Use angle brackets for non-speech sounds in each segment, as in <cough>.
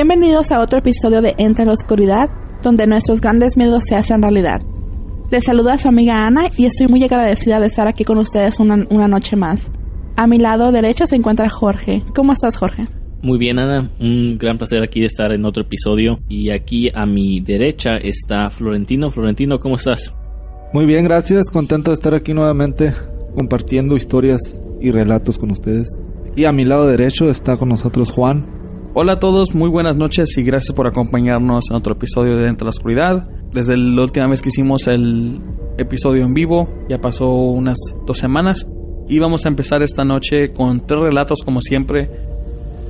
Bienvenidos a otro episodio de Entre la Oscuridad, donde nuestros grandes miedos se hacen realidad. Les saluda a su amiga Ana y estoy muy agradecida de estar aquí con ustedes una, noche más. A mi lado derecho se encuentra Jorge. ¿Cómo estás, Jorge? Muy bien, Ana. Un gran placer aquí de estar en otro episodio. Y aquí a mi derecha está Florentino. Florentino, ¿cómo estás? Muy bien, gracias. Contento de estar aquí nuevamente compartiendo historias y relatos con ustedes. Y a mi lado derecho está con nosotros Juan. Hola a todos, muy buenas noches y gracias por acompañarnos en otro episodio de Dentro de la Oscuridad. Desde la última vez que hicimos el episodio en vivo, ya pasó unas dos semanas. Y vamos a empezar esta noche con tres relatos como siempre.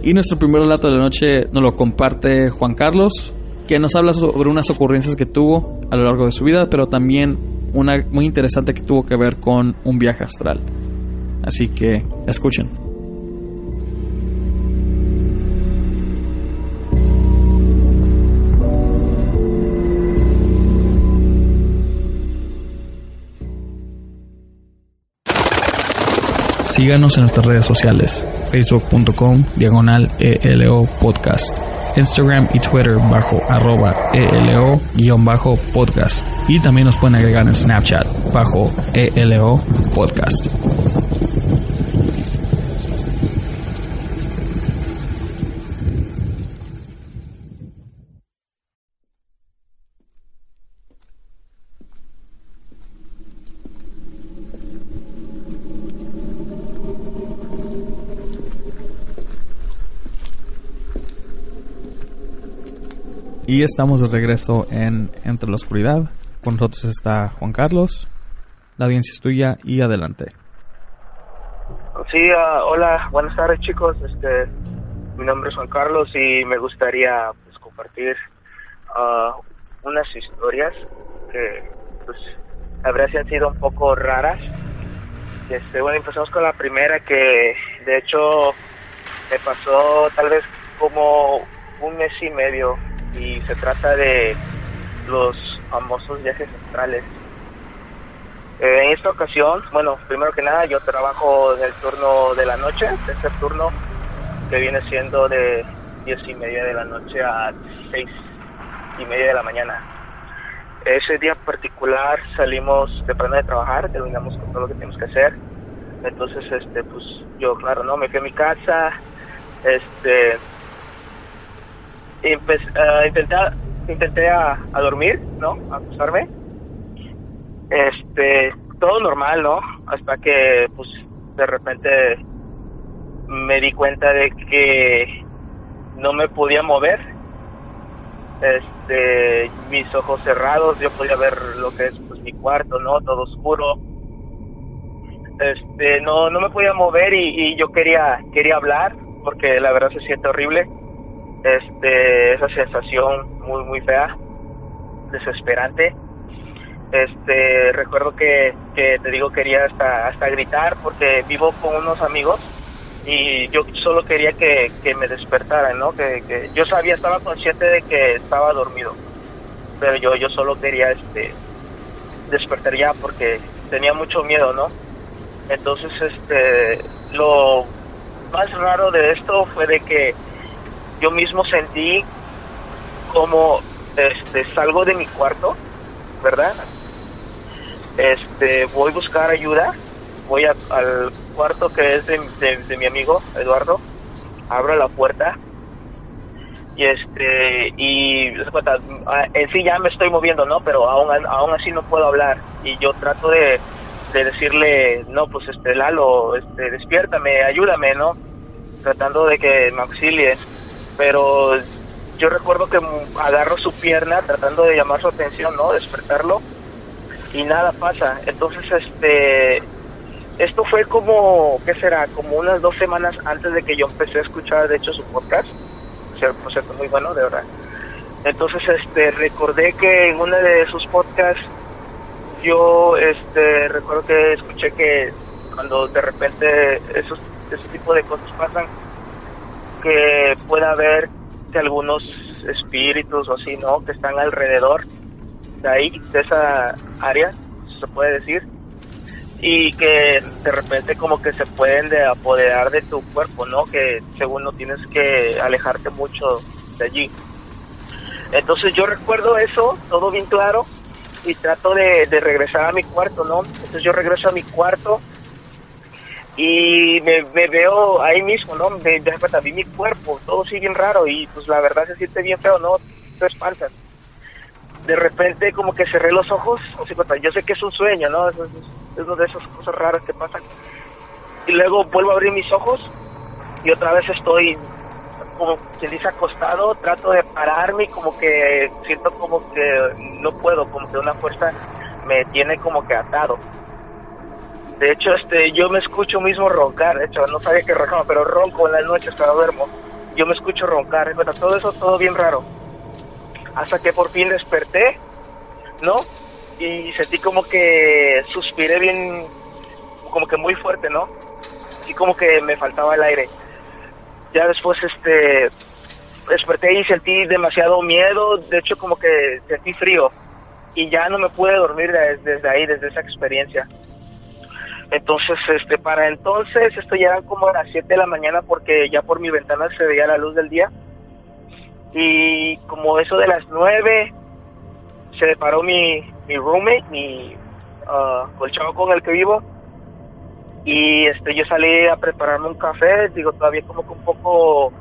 Y nuestro primer relato de la noche nos lo comparte Juan Carlos, que nos habla sobre unas ocurrencias que tuvo a lo largo de su vida, pero también una muy interesante que tuvo que ver con un viaje astral. Así que escuchen. Síganos en nuestras redes sociales, facebook.com diagonal ELO podcast, Instagram y Twitter bajo arroba ELO guion bajo podcast y también nos pueden agregar en Snapchat bajo ELO podcast. Y estamos de regreso en Entre la Oscuridad. Con nosotros está Juan Carlos. La audiencia es tuya y adelante. Sí, uh, hola, buenas tardes chicos. Este, mi nombre es Juan Carlos y me gustaría pues, compartir uh, unas historias que pues han sido un poco raras. Este, bueno, empezamos con la primera que de hecho me pasó tal vez como un mes y medio y se trata de los famosos viajes astrales. Eh, en esta ocasión, bueno, primero que nada yo trabajo en turno de la noche, este turno que viene siendo de diez y media de la noche a seis y media de la mañana. Ese día particular salimos temprano de trabajar, terminamos con todo lo que tenemos que hacer. Entonces, este, pues yo, claro, no, me fui a mi casa, este, uh, intenté, intenté a, dormir, ¿no? A acostarme. Este, todo normal, ¿no? Hasta que, pues, de repente me di cuenta de que no me podía mover. Este, mis ojos cerrados, yo podía ver lo que es pues mi cuarto, ¿no? Todo oscuro. Este, no no me podía mover y, y yo quería quería hablar porque la verdad se siente horrible este esa sensación muy muy fea desesperante. Este recuerdo que, que te digo quería hasta hasta gritar porque vivo con unos amigos y yo solo quería que, que me despertaran no que, que, yo sabía estaba consciente de que estaba dormido pero yo yo solo quería este despertar ya porque tenía mucho miedo no entonces este lo más raro de esto fue de que yo mismo sentí como este salgo de mi cuarto, ¿verdad? este, voy a buscar ayuda, voy al cuarto que es de, de- mi amigo Eduardo, abro la puerta y este y ah, en sí ya me estoy moviendo, ¿no? Pero aún, aún así no puedo hablar y yo trato de, de decirle, no, pues este Lalo, este, despiértame, ayúdame, ¿no? Tratando de que me auxilie, pero yo recuerdo que agarro su pierna tratando de llamar su atención, ¿no? Despertarlo y nada pasa. Entonces, este, esto fue como, ¿qué será? Como unas dos semanas antes de que yo empecé a escuchar, de hecho, su podcast. O sea, por cierto, muy bueno, de verdad. Entonces, este, recordé que en uno de sus podcasts, yo, este, recuerdo que escuché que cuando de repente esos, ese tipo de cosas pasan, que puede haber que algunos espíritus o así, ¿no? Que están alrededor de ahí, de esa área, se puede decir, y que de repente como que se pueden de apoderar de tu cuerpo, ¿no? Que según no tienes que alejarte mucho de allí. Entonces yo recuerdo eso, todo bien claro, y trato de regresar a mi cuarto, ¿no? Entonces yo regreso a mi cuarto y me, veo ahí mismo, ¿no? De vi mi cuerpo, todo sigue bien raro y pues la verdad se siente bien feo, ¿no? Te espantas. De repente como que cerré los ojos, o sea, yo sé que es un sueño, ¿no? Es, es, es una de esas cosas raras que pasan. Y luego vuelvo a abrir mis ojos y otra vez estoy como quien dice acostado, trato de pararme y como que siento como que no puedo, como que una fuerza me tiene como que atado. De hecho, este, yo me escucho mismo roncar, de hecho, no sabía que roncaba, pero ronco en las noches cuando duermo. Yo me escucho roncar, bueno, todo eso, todo bien raro. Hasta que por fin desperté, ¿no? Y sentí como que suspiré bien, como que muy fuerte, ¿no? Así como que me faltaba el aire. Ya después, este, desperté y sentí demasiado miedo, de hecho como que sentí frío. Y ya no me pude dormir desde ahí, desde esa experiencia. Entonces, este, para entonces, esto ya eran como a las 7 de la mañana porque ya por mi ventana se veía la luz del día. Y como eso de las 9, se paró mi, mi roommate, mi, chavo con el que vivo. Y este, yo salí a prepararme un café, digo, todavía como que un poco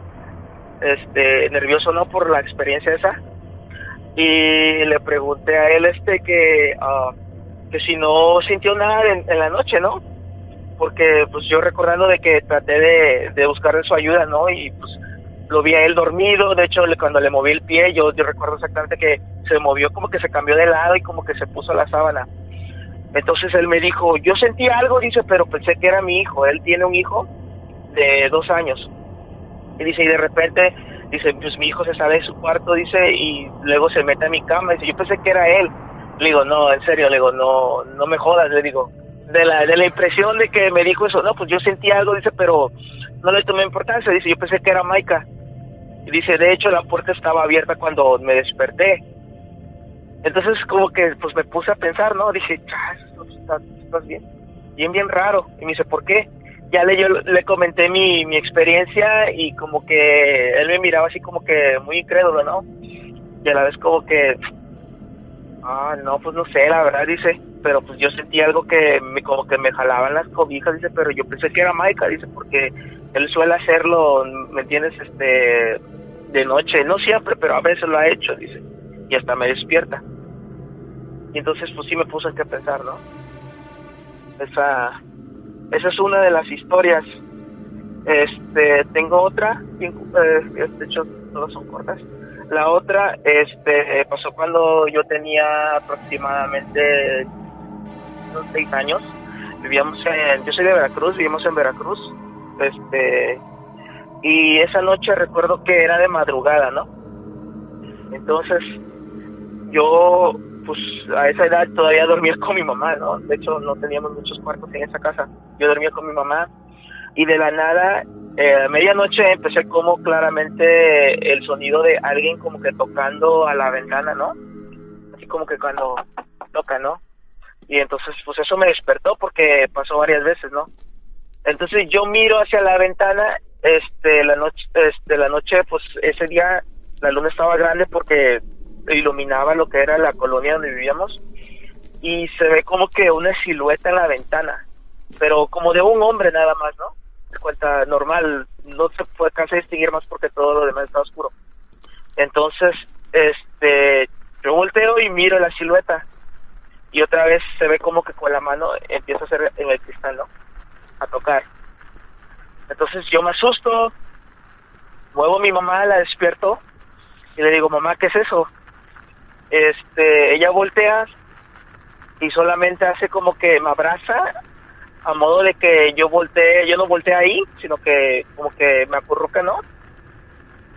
este, nervioso, ¿no? Por la experiencia esa. Y le pregunté a él, este, que... ah, que si no sintió nada en, en la noche, ¿no? Porque pues yo recordando de que traté de, de buscarle su ayuda, ¿no? Y pues lo vi a él dormido, de hecho le- cuando le moví el pie yo, yo recuerdo exactamente que se movió como que se cambió de lado y como que se puso la sábana. Entonces él me dijo, yo sentí algo, dice, pero pensé que era mi hijo, él tiene un hijo de dos años. Y dice, y de repente, dice, pues mi hijo se sale de su cuarto, dice, y luego se mete a mi cama, dice, yo pensé que era él. Le digo, no, en serio, le digo, no, no me jodas, le digo, de la, de la impresión de que me dijo eso, no, pues yo sentí algo, dice, pero no le tomé importancia, dice, yo pensé que era Maika. Y dice, de hecho la puerta estaba abierta cuando me desperté. Entonces como que pues me puse a pensar, ¿no? Dije, "Chas, ¿estás, estás bien? Bien, bien raro. Y me dice, ¿por qué? Ya le, yo le comenté mi, mi experiencia y como que él me miraba así como que muy incrédulo, ¿no? Y a la vez como que, ah, no, pues no sé, la verdad, dice, pero pues yo sentí algo que me, como que me jalaban las cobijas, dice, pero yo pensé que era Maika, dice, porque él suele hacerlo, ¿me entiendes? Este, de noche, no siempre, pero a veces lo ha hecho, dice, y hasta me despierta. Y entonces, pues sí me puse a pensar, ¿no? Esa, esa es una de las historias. Este, tengo otra, cinco, eh, de hecho, todas son cortas. La otra, este, pasó cuando yo tenía aproximadamente unos seis años. Vivíamos en, yo soy de Veracruz, vivimos en Veracruz. Este, y esa noche recuerdo que era de madrugada, ¿no? Entonces, yo, pues a esa edad todavía dormía con mi mamá, ¿no? De hecho, no teníamos muchos cuartos en esa casa. Yo dormía con mi mamá y de la nada, eh, a medianoche empecé como claramente el sonido de alguien como que tocando a la ventana, ¿no? Así como que cuando toca, ¿no? Y entonces, pues eso me despertó porque pasó varias veces, ¿no? Entonces yo miro hacia la ventana, este, la noche, este, la noche, pues ese día la luna estaba grande porque iluminaba lo que era la colonia donde vivíamos y se ve como que una silueta en la ventana, pero como de un hombre nada más, ¿no? Normal, no se puede alcanza distinguir más porque todo lo demás está oscuro. Entonces, este, yo volteo y miro la silueta y otra vez se ve como que con la mano empieza a hacer en el cristal, ¿no? A tocar. Entonces yo me asusto, muevo a mi mamá, la despierto y le digo, mamá, ¿qué es eso? Este, ella voltea y solamente hace como que me abraza a modo de que yo volteé, yo no volteé ahí, sino que como que me acurruca, ¿no?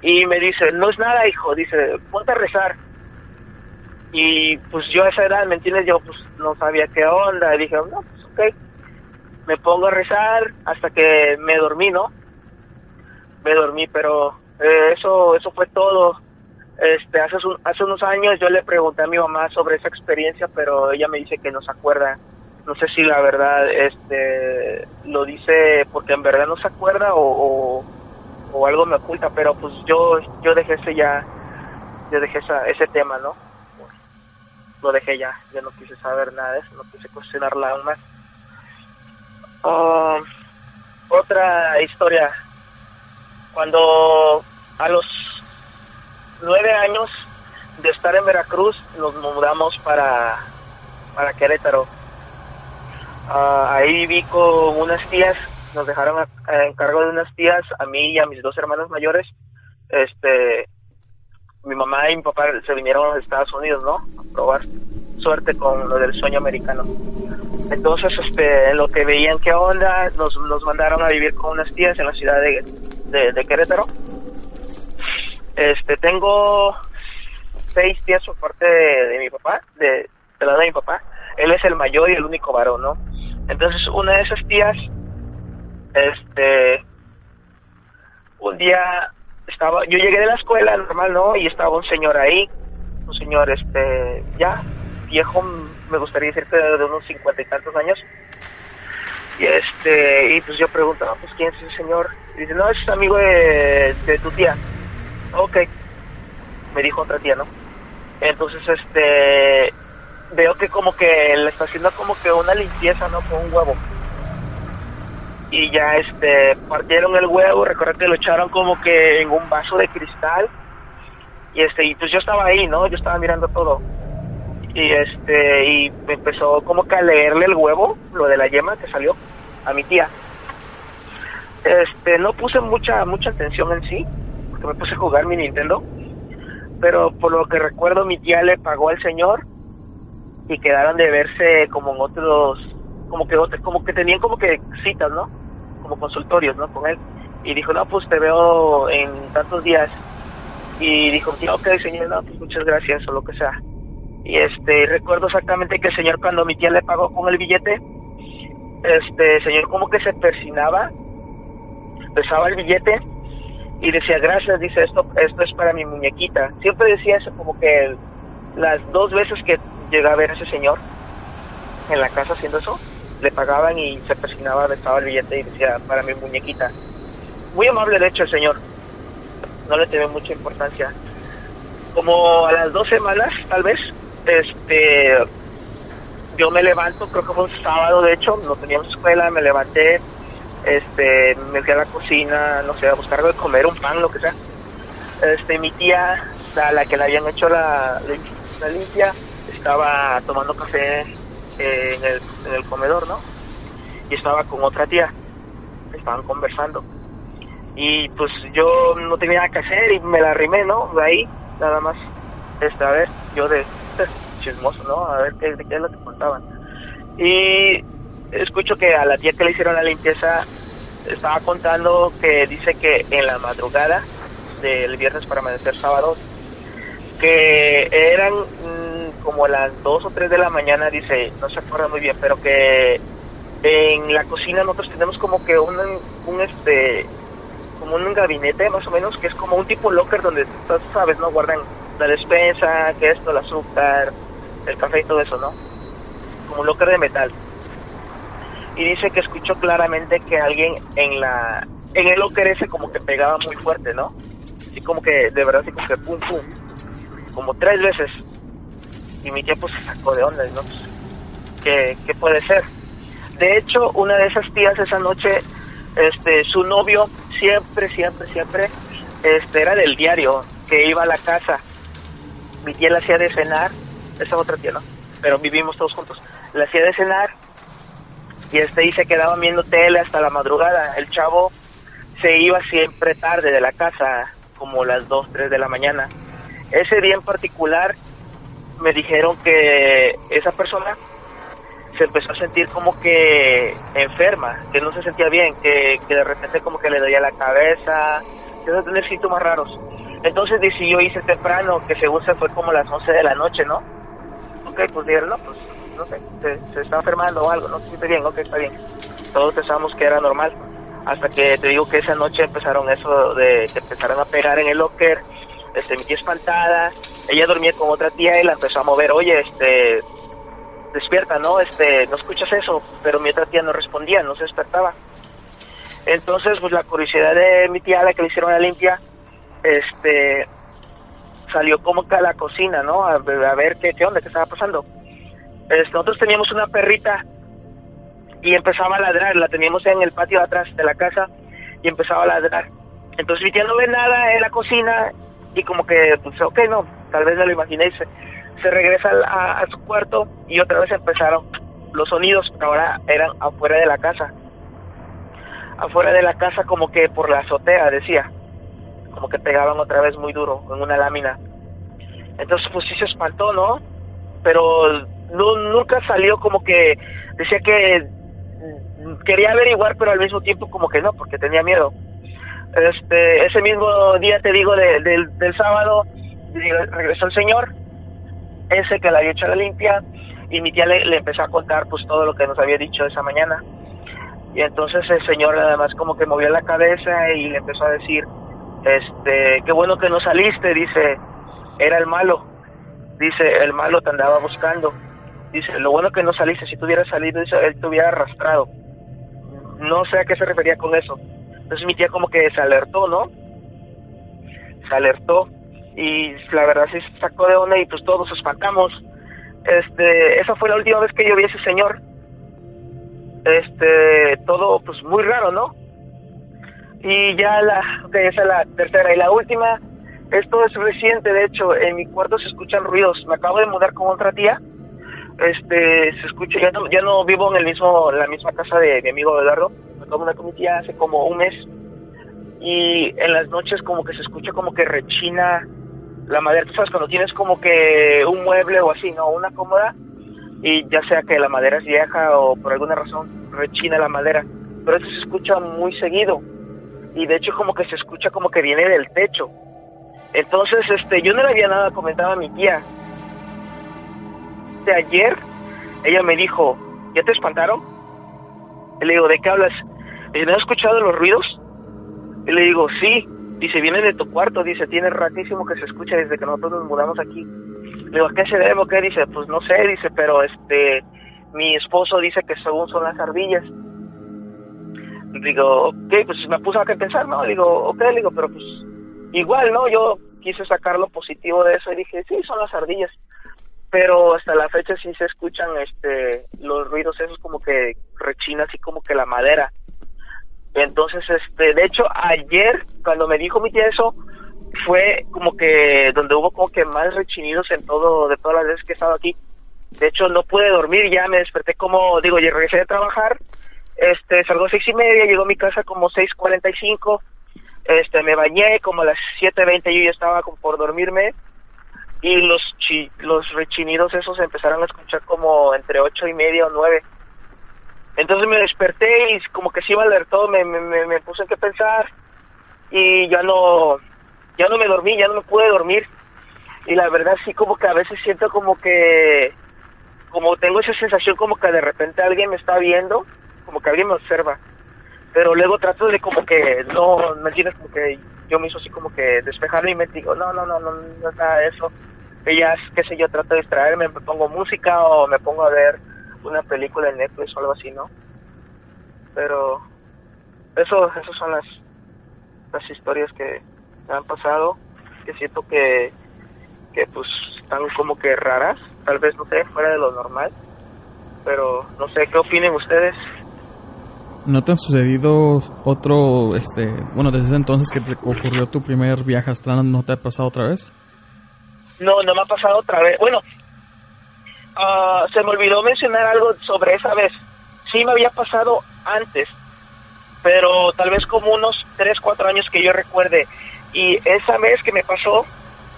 Y me dice, no es nada, hijo, dice, ponte a rezar. Y pues yo a esa edad, ¿me entiendes? Yo pues no sabía qué onda, y dije, no, pues ok. Me pongo a rezar hasta que me dormí, ¿no? Me dormí, pero eh, eso eso fue todo. Este, hace, hace unos años yo le pregunté a mi mamá sobre esa experiencia, pero ella me dice que no se acuerda. No sé si la verdad este lo dice porque en verdad no se acuerda o, o, algo me oculta, pero pues yo yo dejé ese ya yo dejé esa, ese tema, ¿no? Lo dejé ya, ya no quise saber nada eso, no quise cuestionarla aún más. Um, otra historia. Cuando a los nueve años de estar en Veracruz nos mudamos para, para Querétaro. Ah, ahí viví con unas tías, nos dejaron a, en cargo de unas tías, a mí y a mis dos hermanos mayores. Este, mi mamá y mi papá se vinieron a los Estados Unidos, ¿no? A probar suerte con lo del sueño americano. Entonces, este, lo que veían qué onda, nos, nos mandaron a vivir con unas tías en la ciudad de, de, Querétaro. Este, tengo seis tías por parte de, mi papá, de, de lado de mi papá. Él es el mayor y el único varón, ¿no? Entonces, una de esas tías, este, un día estaba, yo llegué de la escuela normal, ¿no? Y estaba un señor ahí, un señor, este, ya, viejo, me gustaría decir que de unos cincuenta y tantos años. Y este, y pues yo pregunto, ah, pues quién es ese señor. Y dice, no, es amigo de, de tu tía. Ok, me dijo otra tía, ¿no? Entonces, este, veo que como que le está haciendo como que una limpieza, ¿no? Con un huevo. Y ya, este, partieron el huevo, recuerda que lo echaron como que en un vaso de cristal. Y este, y pues yo estaba ahí, ¿no? Yo estaba mirando todo y este y me empezó como que a leerle el huevo lo de la yema que salió a mi tía este no puse mucha mucha atención en sí porque me puse a jugar mi Nintendo pero por lo que recuerdo mi tía le pagó al señor y quedaron de verse como en otros como que como que tenían como que citas no como consultorios no con él. Y dijo no pues te veo en tantos días y dijo ok señor no pues muchas gracias o lo que sea. Y este recuerdo exactamente que el señor cuando mi tía le pagó con el billete este el señor como que se persinaba pesaba el billete y decía gracias dice esto esto es para mi muñequita siempre decía eso como que las dos veces que llegué a ver a ese señor en la casa haciendo eso le pagaban y se persinaba besaba el billete y decía para mi muñequita muy amable de hecho el señor. No le tenía mucha importancia. Como a las dos semanas tal vez este yo me levanto, creo que fue un sábado de hecho, no teníamos escuela, me levanté, este, me fui a la cocina, no sé, a buscar algo de comer, un pan, lo que sea. Este, mi tía, a la que le habían hecho la, la limpia, estaba tomando café en, el, en el comedor, ¿no? Y estaba con otra tía, estaban conversando. Y pues yo no tenía nada que hacer y me la arrimé, ¿no? De ahí, nada más. Este, a ver, yo de chismoso, ¿no? A ver qué, qué es lo que contaban. Y escucho que a la tía que le hicieron la limpieza estaba contando que dice que en la madrugada del viernes para amanecer sábado, que eran como las 2 o 3 de la mañana, dice, no se acuerda muy bien, pero que en la cocina nosotros tenemos como que un, un este como un gabinete más o menos que es como un tipo locker donde sabes no guardan la despensa, que esto, el azúcar, el café y todo eso, ¿no? Como un locker de metal. Y dice que escuchó claramente que alguien en la en el locker ese como que pegaba muy fuerte, ¿no? Así como que, de verdad, así como que pum, pum. Como tres veces. Y mi tía pues se sacó de onda, ¿no? Qué, qué puede ser. De hecho, una de esas tías esa noche, este, su novio siempre, siempre, siempre, este, era del diario, que iba a la casa. Mi tía le hacía de cenar, esa otra tía, ¿no? Pero vivimos todos juntos. Le hacía de cenar y este y se quedaba viendo tele hasta la madrugada. El chavo se iba siempre tarde de la casa, como las 2, 3 de la mañana. Ese día en particular me dijeron que esa persona se empezó a sentir como que enferma, que no se sentía bien, que, de repente como que le dolía la cabeza, que a tener síntomas raros. Entonces decidió irse temprano, que según se fue como las 11 de la noche, ¿no? Ok, pues dijeron, no, pues no sé, se, está enfermando o algo, no se siente bien, ok, está bien. Todos pensábamos que era normal, hasta que te digo que esa noche empezaron eso de que empezaron a pegar en el locker, este, mi tía espantada, ella dormía con otra tía y la empezó a mover, oye, este, despierta, ¿no? Este, no escuchas eso, pero mi otra tía no respondía, no se despertaba. Entonces, pues la curiosidad de mi tía, la que le hicieron la limpia, este, salió como que a la cocina, ¿no? A, ver qué, qué onda, qué estaba pasando. Este, nosotros teníamos una perrita y empezaba a ladrar, la teníamos en el patio atrás de la casa y empezaba a ladrar. Entonces mi tía no ve nada en la cocina y como que, pues, ok, no, tal vez no lo imaginé, se, se regresa a, su cuarto y otra vez empezaron los sonidos, pero ahora eran afuera de la casa. Afuera de la casa como que por la azotea, decía, como que pegaban otra vez muy duro en una lámina. Entonces pues sí se espantó, ¿no? Pero no, nunca salió como que decía que quería averiguar, pero al mismo tiempo como que no, porque tenía miedo. Este, ese mismo día, te digo, del sábado, regresó el señor, ese que le había hecho la limpia, y mi tía le, empezó a contar pues todo lo que nos había dicho esa mañana. Y entonces el señor nada más como que movió la cabeza y le empezó a decir, este, qué bueno que no saliste, dice, era el malo, dice, el malo te andaba buscando, dice, lo bueno que no saliste, si tú hubieras salido, dice, él te hubiera arrastrado. No sé a qué se refería con eso. Entonces mi tía como que se alertó, ¿no? Se alertó y la verdad sí se sacó de onda y pues todos nos espantamos. Este, esa fue la última vez que yo vi a ese señor. Este, todo pues muy raro, ¿no? Y ya la, okay, esa es la tercera y la última, esto es reciente, de hecho, en mi cuarto se escuchan ruidos. Me acabo de mudar con otra tía. Este, se escucha, ya no, ya no vivo en el mismo, la misma casa de mi amigo Eduardo. Con mi tía hace como un mes. Y en las noches como que se escucha como que rechina la madera, tú sabes, cuando tienes como que un mueble o así, ¿no? Una cómoda, y ya sea que la madera es vieja o por alguna razón rechina la madera, pero eso se escucha muy seguido, y de hecho como que se escucha como que viene del techo. Entonces, este, yo no le había nada comentado a mi tía. De ayer, ella me dijo, ¿ya te espantaron? Le digo, ¿de qué hablas? ¿Me has escuchado los ruidos? Y le digo, sí. Dice, viene de tu cuarto, dice, tiene ratísimo que se escucha desde que nosotros nos mudamos aquí. Le digo, ¿a qué se debe qué? Dice, pues no sé, dice, pero este, mi esposo dice que según son las ardillas. Digo, ok, pues me puso a pensar, ¿no? Digo, ok, digo, pero pues igual, ¿no? Yo quise sacar lo positivo de eso y dije, sí, son las ardillas. Pero hasta la fecha sí se escuchan este los ruidos esos como que rechina así como que la madera. Entonces, este, de hecho, ayer, cuando me dijo mi tía eso, fue como que donde hubo como que más rechinidos en todo, de todas las veces que he estado aquí. De hecho, no pude dormir, ya me desperté como, digo, ya regresé de trabajar, este, salgo a seis y media, llegó a mi casa como seis cuarenta y cinco, este, me bañé, como a las siete veinte yo ya estaba como por dormirme, y los chi, los rechinidos esos empezaron a escuchar como entre ocho y media o nueve. Entonces me desperté y como que se iba alertó, me, me, me puse en qué pensar y ya no, ya no me dormí, ya no me pude dormir. Y la verdad sí como que a veces siento como que, como tengo esa sensación como que de repente alguien me está viendo, como que alguien me observa. Pero luego trato de como que, no, ¿me entiendes? Como que yo me hizo así como que despejarme y me digo, no, no, no, no, no nada de eso. Ya, qué sé yo, trato de distraerme, me pongo música o me pongo a ver una película en Netflix o algo así, ¿no? Pero eso, esas son las, las historias que me han pasado, que siento que, que pues están como que raras, tal vez, no sé, fuera de lo normal. pero no sé qué opinen ustedes. ¿No te han sucedido otro, este, bueno, desde ese entonces que te ocurrió tu primer viaje astral, no te ha pasado otra vez? No, no me ha pasado otra vez. Bueno, ah, se me olvidó mencionar algo sobre esa vez. Sí me había pasado antes, pero tal vez como unos 3, 4 años que yo recuerde. Y esa vez que me pasó,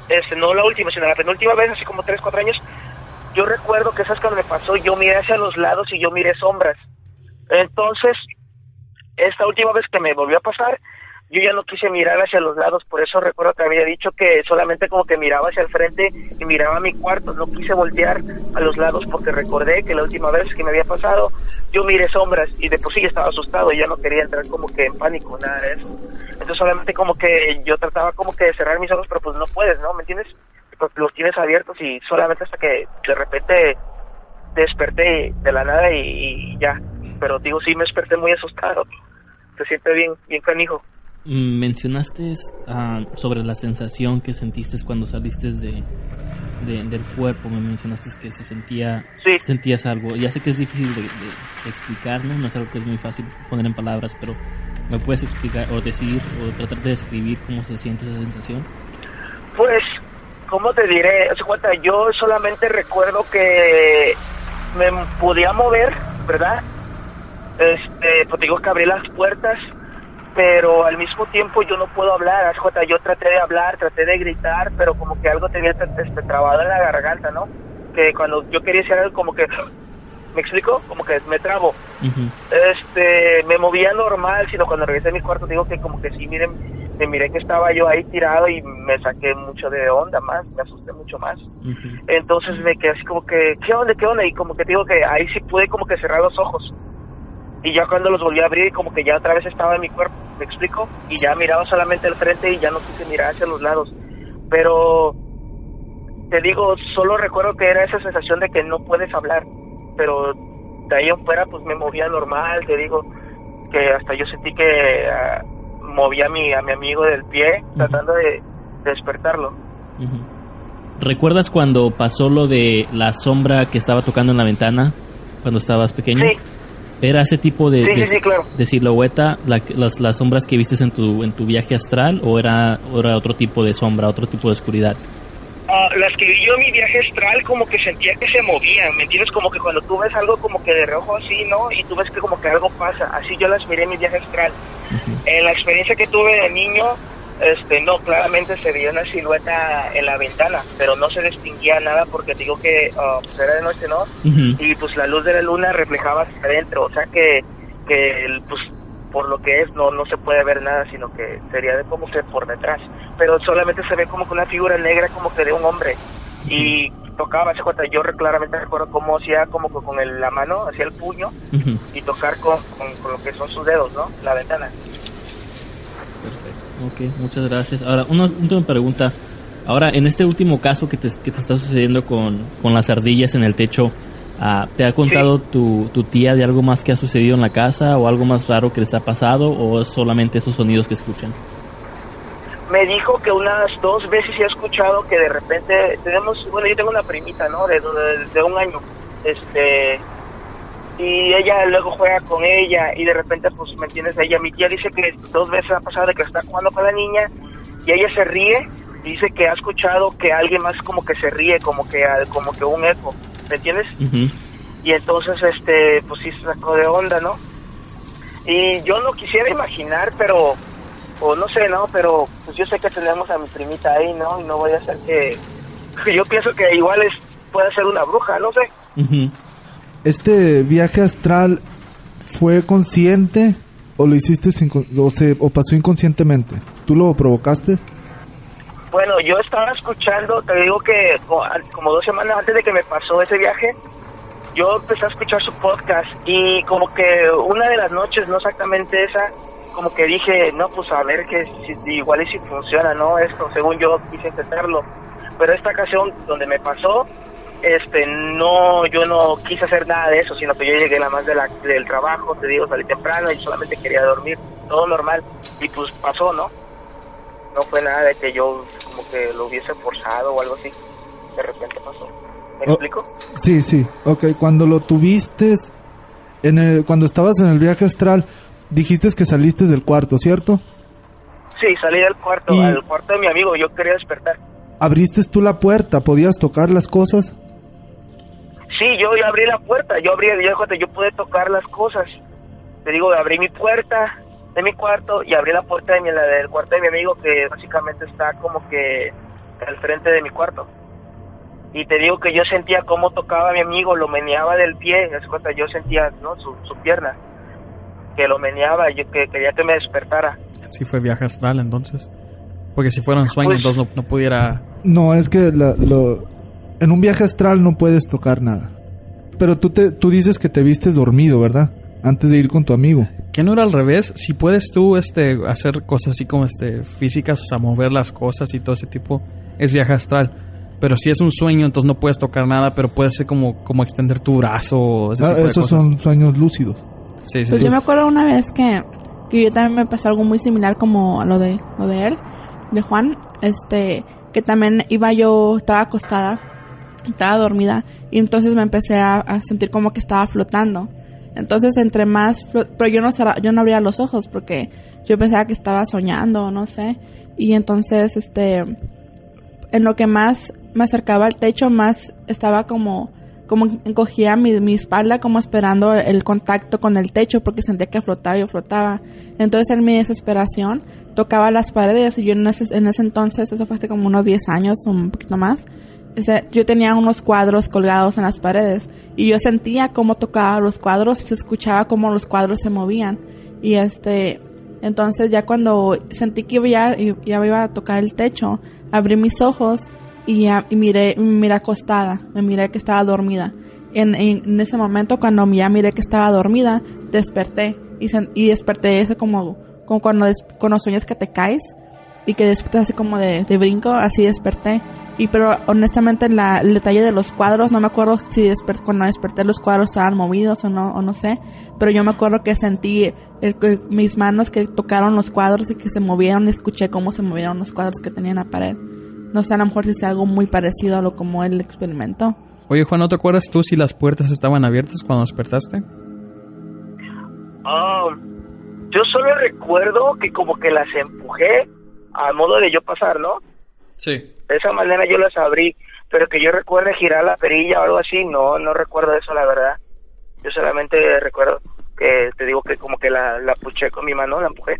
este, no la última, sino la penúltima vez, así como 3, 4 años, yo recuerdo que esa es cuando me pasó, yo miré hacia los lados y yo miré sombras. Entonces, esta última vez que me volvió a pasar, yo ya no quise mirar hacia los lados, por eso recuerdo que había dicho que solamente como que miraba hacia el frente y miraba mi cuarto, no quise voltear a los lados porque recordé que la última vez que me había pasado, yo miré sombras y de por sí estaba asustado y ya no quería entrar como que en pánico, nada de eso. Entonces solamente como que yo trataba como que de cerrar mis ojos, pero pues no puedes, ¿no? ¿Me entiendes? Pues los tienes abiertos y solamente hasta que de repente desperté de la nada y, y ya. Pero digo, sí me desperté muy asustado. Se siente bien, bien canijo. Mm, Mencionaste ah, sobre la sensación que sentiste cuando saliste de, de- del cuerpo. Me mencionaste que se sentía Sí. sentías algo. Ya sé que es difícil de, de- de explicar, ¿no? No es algo que es muy fácil poner en palabras, pero ¿me puedes explicar o decir o tratar de describir cómo se siente esa sensación? Pues, ¿cómo te diré? O sea, cuenta, yo solamente recuerdo que me podía mover, ¿verdad? Este, pues digo que abrí las puertas, pero al mismo tiempo yo no puedo hablar. Yo traté de hablar, traté de gritar, pero como que algo tenía este, trabado en la garganta, ¿no? Que cuando yo quería decir algo, como que, ¿me explico? Como que me trabo este me movía normal sino cuando regresé a mi cuarto digo que como que sí miren me miré que estaba yo ahí tirado y me saqué mucho de onda más me asusté mucho más entonces me quedé así como que qué onda qué onda y como que digo que ahí sí pude como que cerrar los ojos y ya cuando los volví a abrir como que ya otra vez estaba en mi cuerpo me explico y ya miraba solamente al frente y ya no quise mirar hacia los lados. Pero te digo solo recuerdo que era esa sensación de que no puedes hablar pero de ahí en fuera pues me movía normal, te digo que hasta yo sentí que ah, movía a mi, a mi amigo del pie tratando de, de despertarlo. ¿Recuerdas cuando pasó lo de la sombra que estaba tocando en la ventana cuando estabas pequeño? Sí, ¿Era ese tipo de, Sí, sí, de- sí, claro. de silueta la las, las sombras que vistes en tu, en tu viaje astral o era, era otro tipo de sombra, otro tipo de oscuridad? Ah, las que vi yo en mi viaje astral como que sentía que se movían, ¿me entiendes? Como que cuando tú ves algo como que de reojo así, ¿no? Y tú ves que como que algo pasa, así yo las miré en mi viaje astral. En la experiencia que tuve de niño, este, no, claramente se veía una silueta en la ventana, pero no se distinguía nada porque digo que ah, pues era de noche, ¿no? Y pues la luz de la luna reflejaba hacia adentro, o sea que, que pues por lo que es no no se puede ver nada, sino que sería de como que por detrás, pero solamente se ve como que una figura negra como que de un hombre y tocaba, se cuenta, yo claramente recuerdo cómo hacía como que con el- la mano, hacía el puño y tocar con, con, con lo que son sus dedos, ¿no? La ventana. Ok, muchas gracias. Ahora, una última pregunta. Ahora, en este último caso que te, que te está sucediendo con, con las ardillas en el techo, ah, ¿te ha contado tu, tu tía de algo más que ha sucedido en la casa o algo más raro que les ha pasado o es solamente esos sonidos que escuchan? me dijo que unas dos veces he escuchado que de repente tenemos, bueno, yo tengo una primita, ¿no? De, de, de un año, este, y ella luego juega con ella y de repente, pues, ¿me entiendes? Ella, mi tía dice que dos veces ha pasado de que está jugando con la niña y ella se ríe, dice que ha escuchado que alguien más como que se ríe, como que, como que un eco, ¿me entiendes? Y entonces este pues sí se sacó de onda no y yo no quisiera imaginar pero o no sé no pero pues yo sé que tenemos a mi primita ahí no y no voy a hacer que <laughs> yo pienso que igual es puede ser una bruja no sé Ujú. ¿Este viaje astral fue consciente o lo hiciste sin, o, se, o pasó inconscientemente? ¿Tú lo provocaste? Bueno, yo estaba escuchando, te digo que como dos semanas antes de que me pasó ese viaje, yo empecé a escuchar su podcast y como que una de las noches, no exactamente esa, como que dije, no, pues a ver que si, igual y si funciona, ¿no? Esto, según yo quise intentarlo. Pero esta ocasión donde me pasó, este, no, yo no quise hacer nada de eso, sino que yo llegué la más de la, del trabajo, te digo, salí temprano y solamente quería dormir, todo normal. Y pues pasó, ¿no? no fue nada de que yo como que lo hubiese forzado o algo así. De repente pasó. ¿Me Oh. explico? Sí, sí. Ok, cuando lo tuviste, en el, cuando estabas en el viaje astral, dijiste que saliste del cuarto, ¿cierto? Sí, salí del cuarto, Y- al cuarto de mi amigo. Yo quería despertar. Abriste tú la puerta, podías tocar las cosas. Sí, yo, yo abrí la puerta. Yo abrí, yo, fíjate, yo pude tocar las cosas. Te digo, abrí mi puerta de mi cuarto y abrí la puerta de mi, la del cuarto de mi amigo que básicamente está como que al frente de mi cuarto. Y te digo que yo sentía cómo tocaba a mi amigo, lo meneaba del pie, ¿te das cuenta? Yo sentía, ¿no? Su, su pierna, que lo meneaba, yo que quería que me despertara. Sí fue viaje astral entonces. Porque si fuera un sueño, Pues- entonces no, no pudiera... No, es que la- lo, en un viaje astral no puedes tocar nada. Pero tú, te, tú dices que te vistes dormido, ¿verdad? Antes de ir con tu amigo. ¿Qué no era al revés? Si puedes tú este, hacer cosas así como este, físicas, o sea, mover las cosas y todo ese tipo, es viaje astral. Pero si es un sueño, entonces no puedes tocar nada, pero puede ser como, como extender tu brazo. Ese Ah, tipo de esos cosas. son sueños lúcidos. Sí, sí, Pues sí. yo me acuerdo una vez que, que yo también me pasó algo muy similar como a lo de, lo de él, de Juan, este, que también iba yo, estaba acostada, estaba dormida, y entonces me empecé a, sentir como que estaba flotando. Entonces entre más, pero yo no, yo no abría los ojos porque yo pensaba que estaba soñando, no sé, y entonces, este, en lo que más me acercaba al techo, más estaba como, como encogía mi, mi espalda, como esperando el contacto con el techo, porque sentía que flotaba y flotaba. Entonces, en mi desesperación, tocaba las paredes, y yo en ese, en ese entonces, eso fue hace como unos 10 años, un poquito más, yo tenía unos cuadros colgados en las paredes, y yo sentía cómo tocaba los cuadros, y se escuchaba cómo los cuadros se movían. Y este, entonces ya cuando sentí que ya, ya iba a tocar el techo, abrí mis ojos y, ya, y miré, me miré acostada, me miré que estaba dormida. En, en, en ese momento cuando ya miré que estaba dormida, desperté y, sen- y desperté ese como, como cuando, des- cuando sueñas que te caes y que despiertas así como de, de brinco, así desperté. Y pero honestamente la, el detalle de los cuadros, no me acuerdo si desper- cuando desperté los cuadros estaban movidos o no, o no sé, pero yo me acuerdo que sentí el- mis manos que tocaron los cuadros y que se movieron y escuché cómo se movieron los cuadros que tenían en la pared. No sé, a lo mejor si es algo muy parecido a lo como él experimentó. Oye, Juan, ¿no te acuerdas tú si las puertas estaban abiertas cuando despertaste? Ah, yo solo recuerdo que como que las empujé a modo de yo pasar, ¿no? Sí. De esa manera yo las abrí, pero que yo recuerde girar la perilla o algo así, no, no recuerdo eso, la verdad. Yo solamente recuerdo que te digo que como que la, la puché con mi mano, la empujé.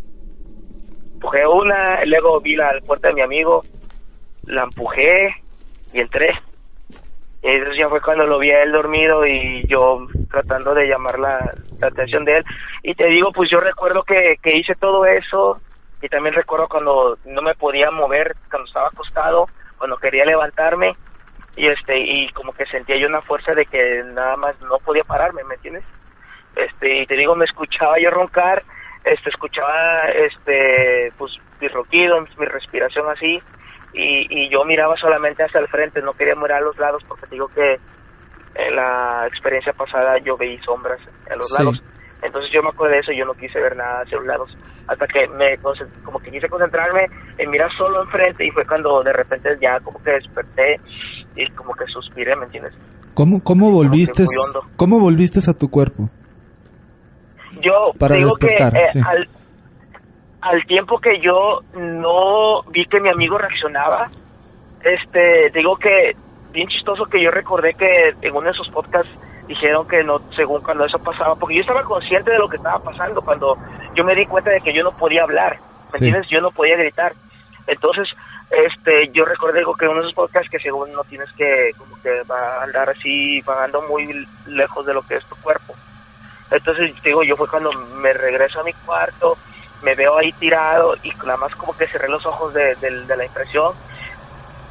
Empujé una, luego vi la puerta de mi amigo, la empujé y entré. Y entonces ya fue cuando lo vi a él dormido y yo tratando de llamar la, la atención de él. Y te digo, pues yo recuerdo que, que hice todo eso y también recuerdo cuando no me podía mover, cuando estaba acostado, cuando quería levantarme y este y como que sentía yo una fuerza de que nada más no podía pararme, ¿me entiendes? Este y te digo, me escuchaba yo roncar, este escuchaba este pues mi ronquido, mi respiración así y, y yo miraba solamente hacia el frente, no quería mirar a los lados porque te digo que en la experiencia pasada yo veí sombras a los Sí. lados. Entonces yo me acuerdo de eso y yo no quise ver nada hacia los lados. Hasta que me como que quise concentrarme en mirar solo enfrente y fue cuando de repente ya como que desperté y como que suspiré, ¿me entiendes? ¿Cómo, cómo volviste, cómo volviste a tu cuerpo? Yo Para digo despertar, que eh, sí. al, al tiempo que yo no vi que mi amigo reaccionaba, este, digo que bien chistoso que yo recordé que en uno de esos podcasts dijeron que no, según cuando eso pasaba, porque yo estaba consciente de lo que estaba pasando cuando yo me di cuenta de que yo no podía hablar, ¿me Sí. entiendes? Yo no podía gritar. Entonces, este, yo recordé digo, que uno de esos podcasts que según no tienes que, como que va a andar así, vagando muy lejos de lo que es tu cuerpo. Entonces, digo, yo fue cuando me regreso a mi cuarto, me veo ahí tirado y nada más como que cerré los ojos de, de- de la impresión.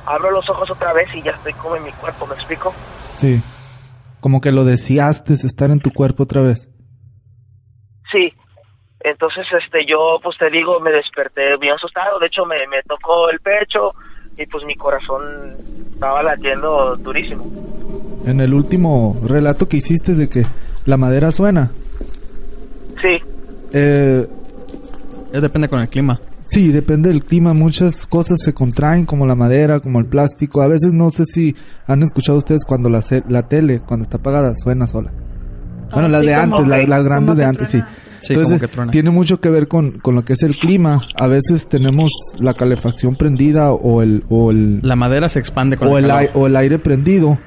Abro los ojos otra vez y ya estoy como en mi cuerpo, ¿me explico? Sí. Como que lo deseaste estar en tu cuerpo otra vez. Sí. Entonces, este, yo, pues te digo, me desperté bien asustado. De hecho, me, me tocó el pecho y pues mi corazón estaba latiendo durísimo. En el último relato que hiciste de que la madera suena. Sí, Eh, depende con el clima. Sí, depende del clima. Muchas cosas se contraen, como la madera, como el plástico. A veces no sé si han escuchado ustedes cuando la, la tele, cuando está apagada, suena sola. Bueno, Ah, las sí, de antes, las grandes de antes, sí. truena. Sí, Entonces, como que truena. tiene mucho que ver con, con lo que es el clima. A veces tenemos la calefacción prendida o el, o el, La madera se expande con o el el, o el aire prendido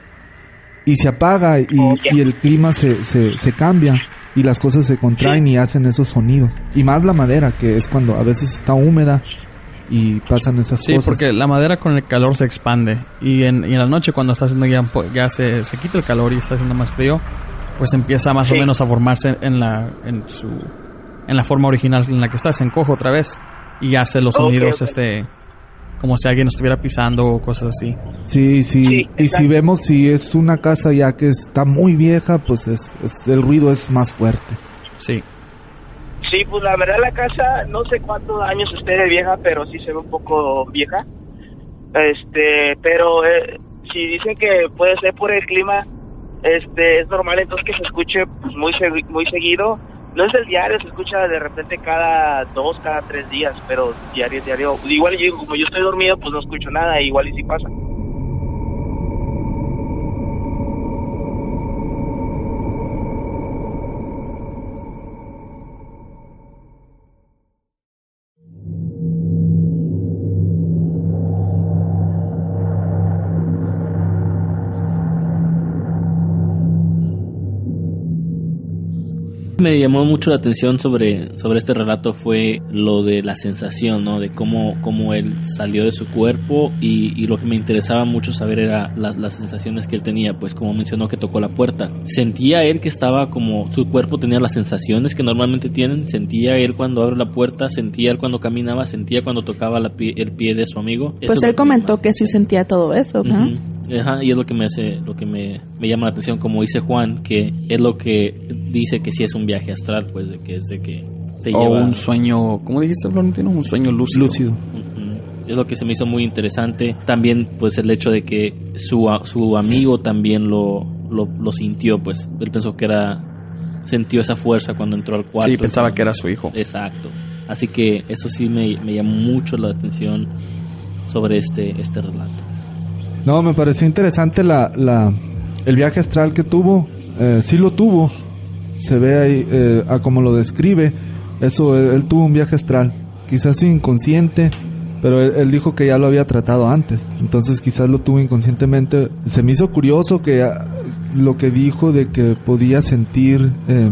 y se apaga y, y el clima se, se, se cambia y las cosas se contraen y hacen esos sonidos. Y más la madera, que es cuando a veces está húmeda y pasan esas Sí, cosas. porque la madera con el calor se expande. Y en, y en la noche, cuando está haciendo ya, se, se quita el calor y está haciendo más frío, pues empieza más o Sí. menos a formarse en la, en su, en la forma original en la que está, se encoge otra vez. Y hace los sonidos, este, como si alguien estuviera pisando o cosas así. Sí, sí. Sí, y si vemos si es una casa ya que está muy vieja, pues es, es- el ruido es más fuerte. Sí. Sí, pues la verdad la casa, no sé cuántos años esté de vieja, pero sí se ve un poco vieja. Este, pero eh, si dicen que puede ser por el clima, este, es normal entonces que se escuche pues, muy muy seguido. No es el diario, se escucha de repente cada dos, cada tres días, pero diario, diario. Igual yo, como yo estoy dormido, pues no escucho nada, igual y si pasa. Me llamó mucho la atención sobre, sobre este relato fue lo de la sensación, ¿no? De cómo, cómo él salió de su cuerpo y, y lo que me interesaba mucho saber era la- las sensaciones que él tenía, pues como mencionó que tocó la puerta. ¿Sentía él que estaba como su cuerpo tenía las sensaciones que normalmente tienen? ¿Sentía él cuando abre la puerta? ¿Sentía él cuando caminaba? ¿Sentía cuando tocaba la pie- el pie de su amigo? Pues él comentó que sí sentía todo eso, ¿no? Ujú. Ajá, y es lo que me hace, lo que me, me llama la atención, como dice Juan, que es lo que dice que sí es un viaje astral, pues de que es de que te O lleva. un sueño, ¿cómo dijiste, Florentino? Un sueño lúcido. Lúcido. Es lo que se me hizo muy interesante. También, pues el hecho de que su, a- su amigo también lo, lo, lo sintió, pues él pensó que era, sintió esa fuerza cuando entró al cuarto. Sí, pensaba que era su hijo. Exacto. Así que eso sí me, me llamó mucho la atención sobre este, este relato. No, me pareció interesante la, la, el viaje astral que tuvo. Eh, sí lo tuvo. Se ve ahí eh, a como lo describe. Eso, él, tuvo un viaje astral. Quizás inconsciente, pero él, él dijo que ya lo había tratado antes. Entonces quizás lo tuvo inconscientemente. Se me hizo curioso que ah, lo que dijo de que podía sentir... eh,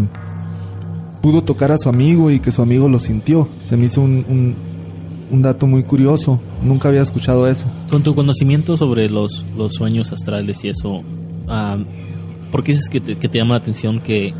pudo tocar a su amigo y que su amigo lo sintió. Se me hizo un, un, un dato muy curioso. Nunca había escuchado eso. Con tu conocimiento sobre los, los sueños astrales y eso, ah, ¿por qué dices que te, que te llama la atención que,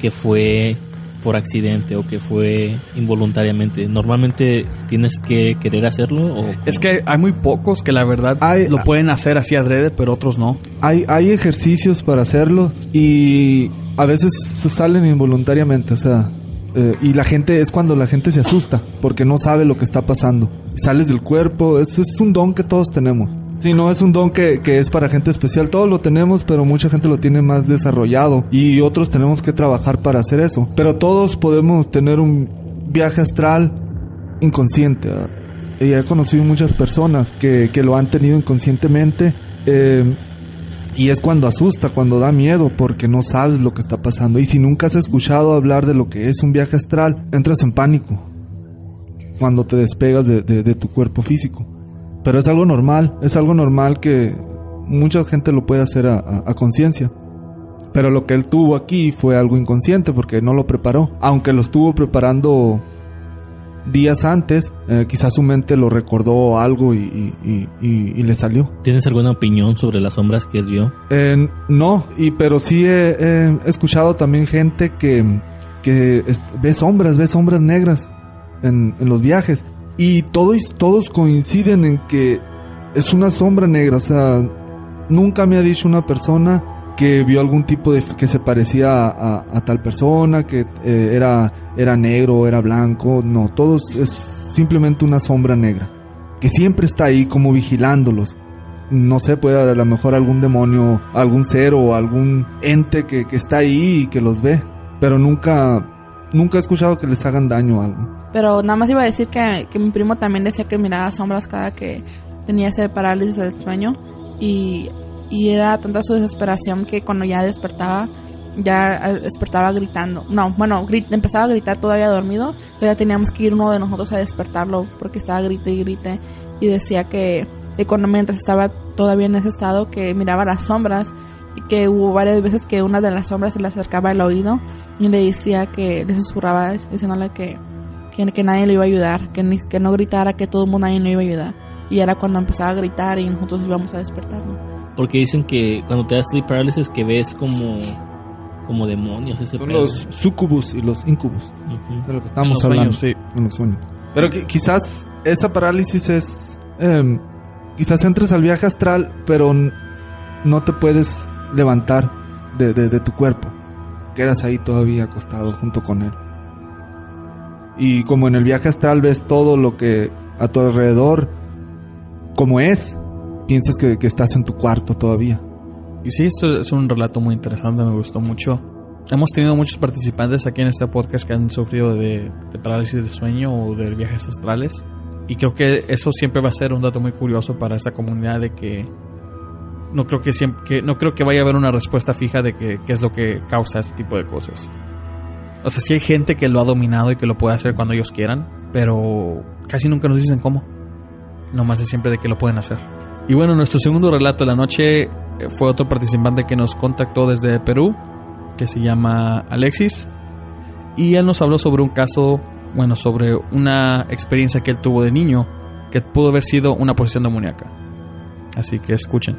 que fue por accidente o que fue involuntariamente? ¿Normalmente tienes que querer hacerlo? O Es que hay muy pocos que la verdad Hay- lo pueden hacer así adrede, pero otros no. Hay, hay ejercicios para hacerlo y a veces se salen involuntariamente, o sea, eh, y la gente es cuando la gente se asusta porque no sabe lo que está pasando. Sales del cuerpo, eso es un don que todos tenemos. Si no es un don que, que es para gente especial, todos lo tenemos, pero mucha gente lo tiene más desarrollado y otros tenemos que trabajar para hacer eso. Pero todos podemos tener un viaje astral inconsciente. Y he conocido muchas personas que, que lo han tenido inconscientemente. eh, y es cuando asusta, cuando da miedo, porque no sabes lo que está pasando. Y si nunca has escuchado hablar de lo que es un viaje astral, entras en pánico cuando te despegas de, de- tu cuerpo físico. Pero es algo normal, es algo normal que mucha gente lo puede hacer a conciencia. Pero lo que él tuvo aquí fue algo inconsciente porque no lo preparó. Aunque lo estuvo preparando días antes, eh, quizás su mente lo recordó algo y, y- y- le salió. ¿Tienes alguna opinión sobre las sombras que él vio? Eh, no, y pero sí he, he escuchado también gente que, que ve sombras, ve sombras negras en, en los viajes. Y todos, todos coinciden en que es una sombra negra. O sea, nunca me ha dicho una persona que vio algún tipo de que se parecía a, tal persona, que eh, era, era negro, era blanco. No, todos es simplemente una sombra negra. Que siempre está ahí como vigilándolos no sé, puede a lo mejor algún demonio, algún ser o algún ente que, que está ahí y que los ve, pero nunca nunca he escuchado que les hagan daño o algo. Pero nada más iba a decir que, que mi primo también decía que miraba sombras cada que tenía ese parálisis del sueño y, y era tanta su desesperación que cuando ya despertaba, ya eh, despertaba gritando. No, bueno, grit- empezaba a gritar todavía dormido, todavía teníamos que ir uno de nosotros a despertarlo porque estaba grite y grite y decía que, que cuando mientras estaba todavía en ese estado que miraba las sombras y que hubo varias veces que una de las sombras se le acercaba al oído y le decía que le susurraba diciéndole que, que, que nadie le iba a ayudar, que, que no gritara, que todo el mundo nadie le iba a ayudar. Y era cuando empezaba a gritar y nosotros íbamos a despertarlo. Porque dicen que cuando te da sleep paralysis que ves como como demonios ese Son pedo. los sucubus y los incubus, Ujú. de lo que estamos En los hablando. sueños, sí. En los sueños. Pero que, quizás esa parálisis es... em, quizás entres al viaje astral, pero no te puedes levantar de, de- de tu cuerpo. Quedas ahí todavía acostado junto con él. Y como en el viaje astral ves todo lo que a tu alrededor, como es, piensas que, que estás en tu cuarto todavía. Y sí, esto es un relato muy interesante, me gustó mucho. Hemos tenido muchos participantes aquí en este podcast que han sufrido de, de parálisis de sueño o de viajes astrales. Y creo que eso siempre va a ser un dato muy curioso para esta comunidad de que no creo que siempre que no creo que vaya a haber una respuesta fija de qué es lo que causa este tipo de cosas. O sea, sí hay gente que lo ha dominado y que lo puede hacer cuando ellos quieran, pero casi nunca nos dicen cómo. Nomás es siempre de que lo pueden hacer. Y bueno, nuestro segundo relato de la noche eh, fue otro participante que nos contactó desde Perú, que se llama Alexis. Y él nos habló sobre un caso, bueno, sobre una experiencia que él tuvo de niño, que pudo haber sido una posesión demoníaca. Así que escuchen.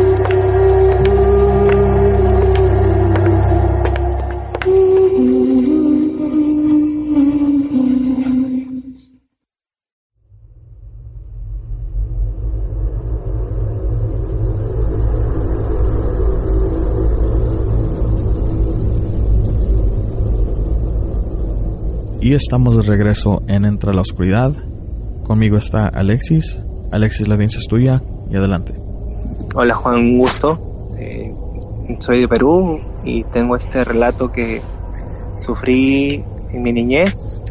Estamos de regreso en Entra la Oscuridad. Conmigo está Alexis. Alexis, la audiencia es tuya y adelante. Hola Juan, un gusto. Eh, soy de Perú y tengo este relato que sufrí en mi niñez.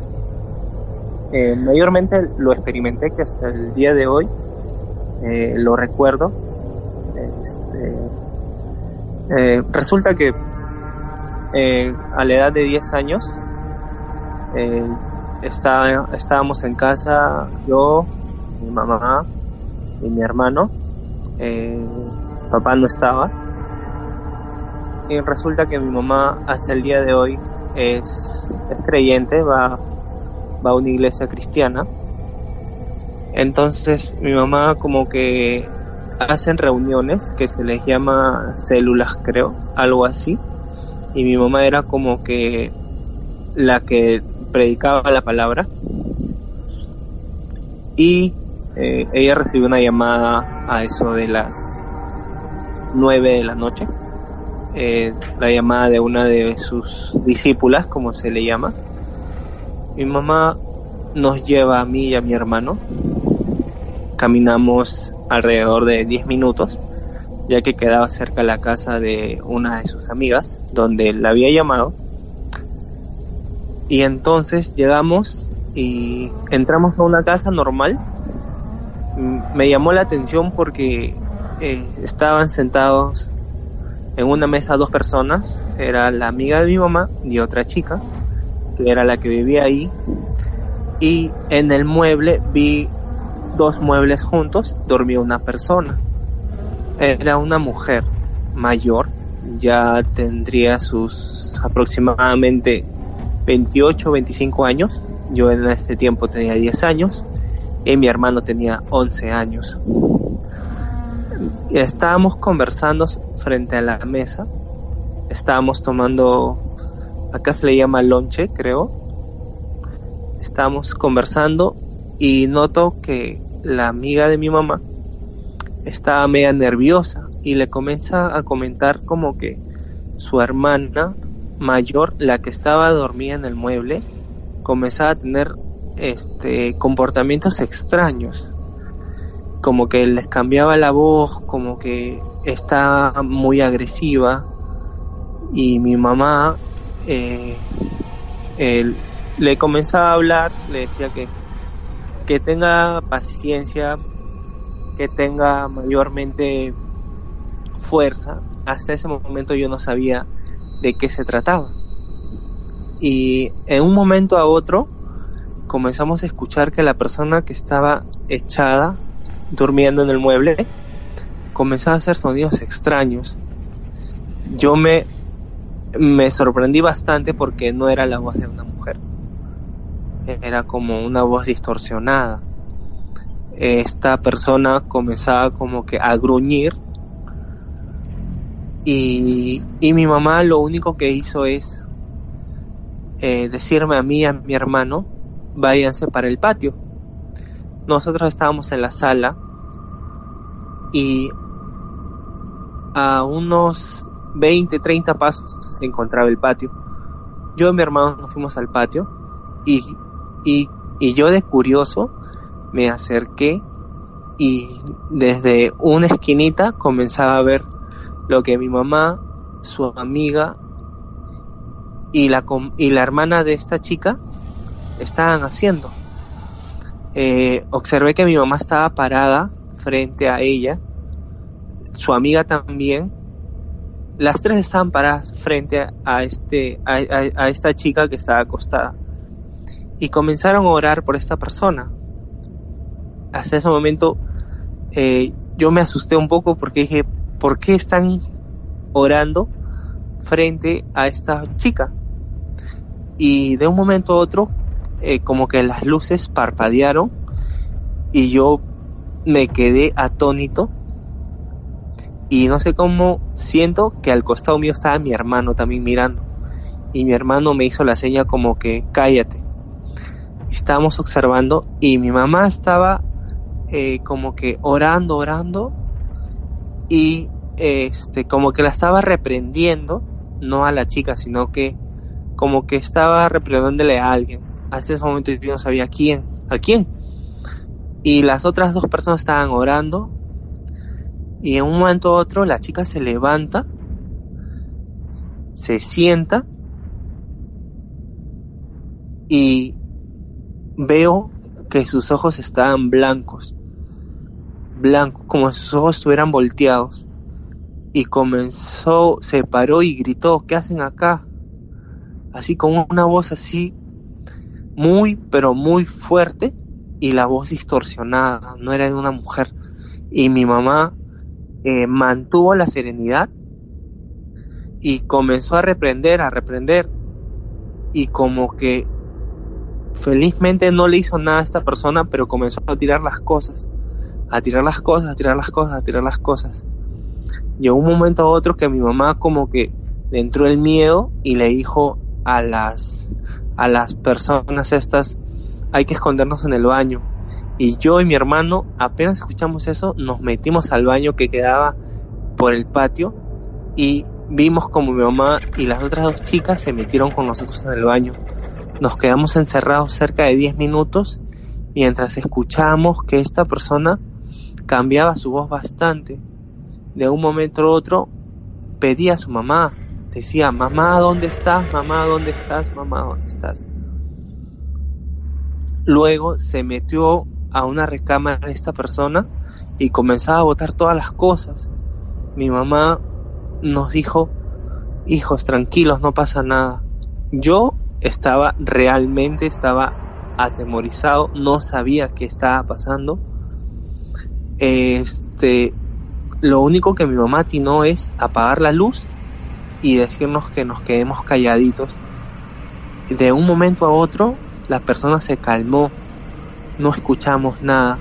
Eh, mayormente lo experimenté que hasta el día de hoy eh, lo recuerdo. Este, resulta que a la edad de 10 años eh, está- estábamos en casa yo, mi mamá y mi hermano eh, papá no estaba. Y resulta que mi mamá hasta el día de hoy es, es creyente, va, va a una iglesia cristiana. Entonces mi mamá como que hacen reuniones que se les llama células creo, algo así. Y mi mamá era como que la que predicaba la palabra. Y eh, ella recibió una llamada a eso de las 9 de la noche, eh, la llamada de una de sus discípulas, como se le llama. Mi mamá nos lleva a mí y a mi hermano. Caminamos alrededor de 10 minutos, ya que quedaba cerca la casa de una de sus amigas, donde la había llamado. Y entonces llegamos y entramos a una casa normal, Mm, me llamó la atención porque eh, estaban sentados en una mesa dos personas, era la amiga de mi mamá y otra chica, que era la que vivía ahí, y en el mueble vi dos muebles juntos, dormía una persona, era una mujer mayor, ya tendría sus aproximadamente 28 25 años, yo en ese tiempo tenía 10 años, y mi hermano tenía 11 años. Estábamos conversando frente a la mesa, estábamos tomando, acá se le llama lonche, creo. Estábamos conversando y noto que la amiga de mi mamá estaba media nerviosa y le comienza a comentar como que su hermana mayor, la que estaba dormida en el mueble, comenzaba a tener este comportamientos extraños. Como que les cambiaba la voz como que estaba muy agresiva. Y mi mamá eh, le comenzaba a hablar le decía que que tenga paciencia que tenga mayormente fuerza. Hasta ese momento yo no sabía de qué se trataba y en un momento a otro comenzamos a escuchar que la persona que estaba echada, durmiendo en el mueble, comenzaba a hacer sonidos extraños. Yo me, me sorprendí bastante porque no era la voz de una mujer. Era como una voz distorsionada. Esta persona comenzaba como que a gruñir y, y mi mamá lo único que hizo es eh, decirme a mí y a mi hermano váyanse para el patio. Nosotros estábamos en la sala y a unos 20, 30 pasos se encontraba el patio. Yo y mi hermano nos fuimos al patio y, y, y yo de curioso me acerqué y desde una esquinita comenzaba a ver lo que mi mamá, su amiga y la, y la hermana de esta chica estaban haciendo. Eh, observé que mi mamá estaba parada frente a ella, su amiga también. Las tres estaban paradas frente a, este, a, esta chica que estaba acostada. Y comenzaron a orar por esta persona. Hasta ese momento eh, yo me asusté un poco porque dije, ¿por qué están orando frente a esta chica? Y de un momento a otro eh, como que las luces parpadearon y yo me quedé atónito. Y no sé cómo siento que al costado mío estaba mi hermano también mirando. Y mi hermano me hizo la seña como que cállate estábamos observando y mi mamá estaba eh, como que orando orando y este como que la estaba reprendiendo no a la chica sino que como que estaba reprendiéndole a alguien hasta ese momento yo no sabía quién, a quién. Y las otras dos personas estaban orando. Y en un momento u otro la chica se levanta, se sienta y veo que sus ojos estaban blancos, blancos, como sus ojos estuvieran volteados. Y comenzó, se paró y gritó, ¿qué hacen acá? Así como una voz así muy, pero muy fuerte y la voz distorsionada, no era de una mujer. Y mi mamá eh, mantuvo la serenidad y comenzó a reprender, a reprender. Y como que felizmente no le hizo nada a esta persona, pero comenzó a tirar las cosas, a tirar las cosas, a tirar las cosas, a tirar las cosas. Llegó un momento a otro que mi mamá como que le entró el miedo y le dijo a las a las personas estas, hay que escondernos en el baño. Y yo y mi hermano, apenas escuchamos eso, nos metimos al baño que quedaba por el patio y vimos como mi mamá y las otras dos chicas se metieron con nosotros en el baño. Nos quedamos encerrados cerca de 10 minutos mientras escuchábamos que esta persona cambiaba su voz bastante. De un momento a otro pedía a su mamá, decía, mamá, ¿dónde estás? Mamá, ¿dónde estás? Mamá, ¿dónde estás? Luego se metió a una recámara esta persona y comenzaba a botar todas las cosas. Mi mamá nos dijo, hijos, tranquilos, no pasa nada. Yo estaba realmente, estaba atemorizado, no sabía qué estaba pasando. Este, lo único que mi mamá atinó es apagar la luz y decirnos que nos quedemos calladitos. De un momento a otro, la persona se calmó, no escuchamos nada.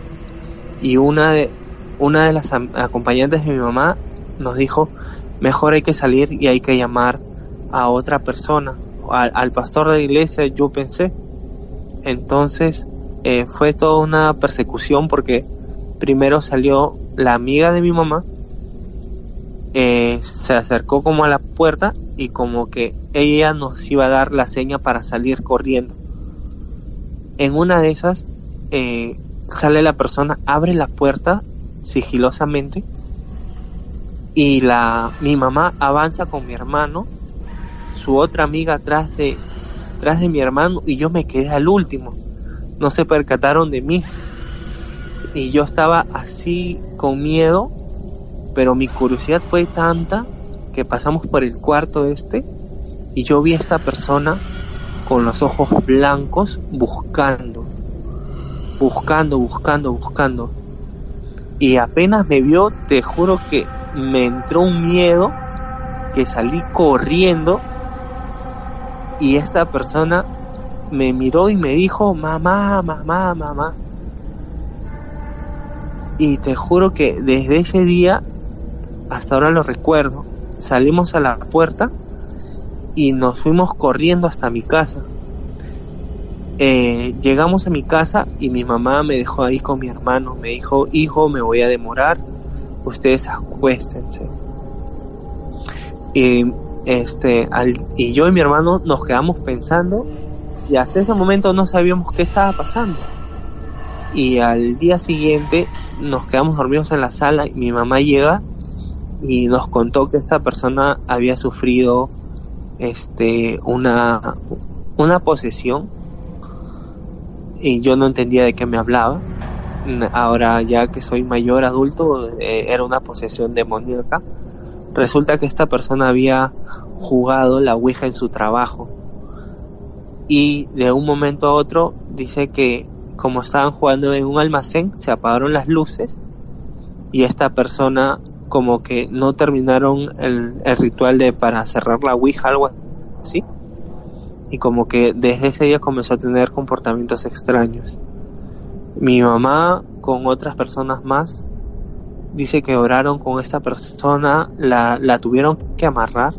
Y una de, una de las acompañantes de mi mamá nos dijo, mejor hay que salir y hay que llamar a otra persona, al, pastor de la iglesia, yo pensé. Entonces eh, fue toda una persecución porque primero salió la amiga de mi mamá, eh, se acercó como a la puerta y como que ella nos iba a dar la seña para salir corriendo. En una de esas eh, sale la persona, abre la puerta sigilosamente y la mi mamá avanza con mi hermano, su otra amiga atrás de atrás de mi hermano y yo me quedé al último. No se percataron de mí. Y yo estaba así con miedo, pero mi curiosidad fue tanta que pasamos por el cuarto este y yo vi a esta persona con los ojos blancos buscando, buscando, buscando, buscando. Y apenas me vio, te juro que me entró un miedo que salí corriendo y esta persona me miró y me dijo, mamá, mamá, mamá. Y te juro que desde ese día, hasta ahora lo recuerdo, salimos a la puerta y nos fuimos corriendo hasta mi casa. Eh, llegamos a mi casa y mi mamá me dejó ahí con mi hermano. Me dijo, hijo, me voy a demorar, ustedes acuéstense. Y, este, al, y yo y mi hermano nos quedamos pensando y hasta ese momento no sabíamos qué estaba pasando. Y al día siguiente nos quedamos dormidos en la sala y mi mamá llega y nos contó que esta persona había sufrido este una una posesión y yo no entendía de qué me hablaba. Ahora ya que soy mayor adulto eh, era una posesión demoníaca. Resulta que esta persona había jugado la ouija en su trabajo y de un momento a otro dice que como estaban jugando en un almacén se apagaron las luces y esta persona como que no terminaron el, ritual de para cerrar la ouija algo así. Y como que desde ese día comenzó a tener comportamientos extraños. Mi mamá con otras personas más dice que oraron con esta persona la, la tuvieron que amarrar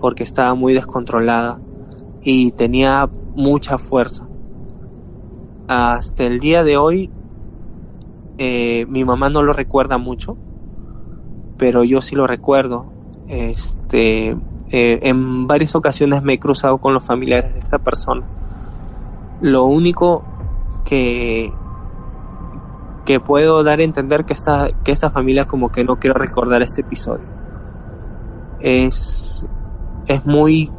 porque estaba muy descontrolada y tenía mucha fuerza hasta el día de hoy eh, mi mamá no lo recuerda mucho pero yo sí lo recuerdo. Este, eh, en varias ocasiones me he cruzado con los familiares de esta persona. Lo único que que puedo dar a entender que esta que esta familia como que no quiero recordar este episodio. Es es muy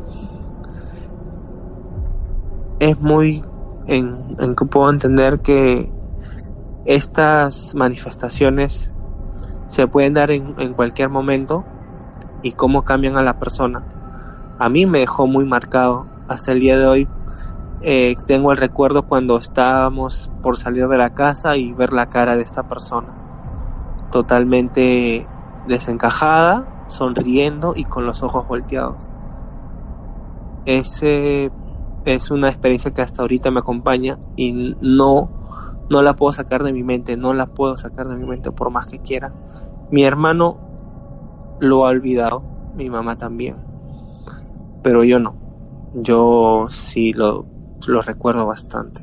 es muy en, en que puedo entender que estas manifestaciones se pueden dar en, cualquier momento y cómo cambian a la persona. A mí me dejó muy marcado hasta el día de hoy. Eh, tengo el recuerdo cuando estábamos por salir de la casa y ver la cara de esta persona totalmente desencajada, sonriendo y con los ojos volteados. Ese es una experiencia que hasta ahorita me acompaña y no no la puedo sacar de mi mente, no la puedo sacar de mi mente por más que quiera. Mi hermano lo ha olvidado, mi mamá también, pero yo no. Yo sí lo, lo recuerdo bastante.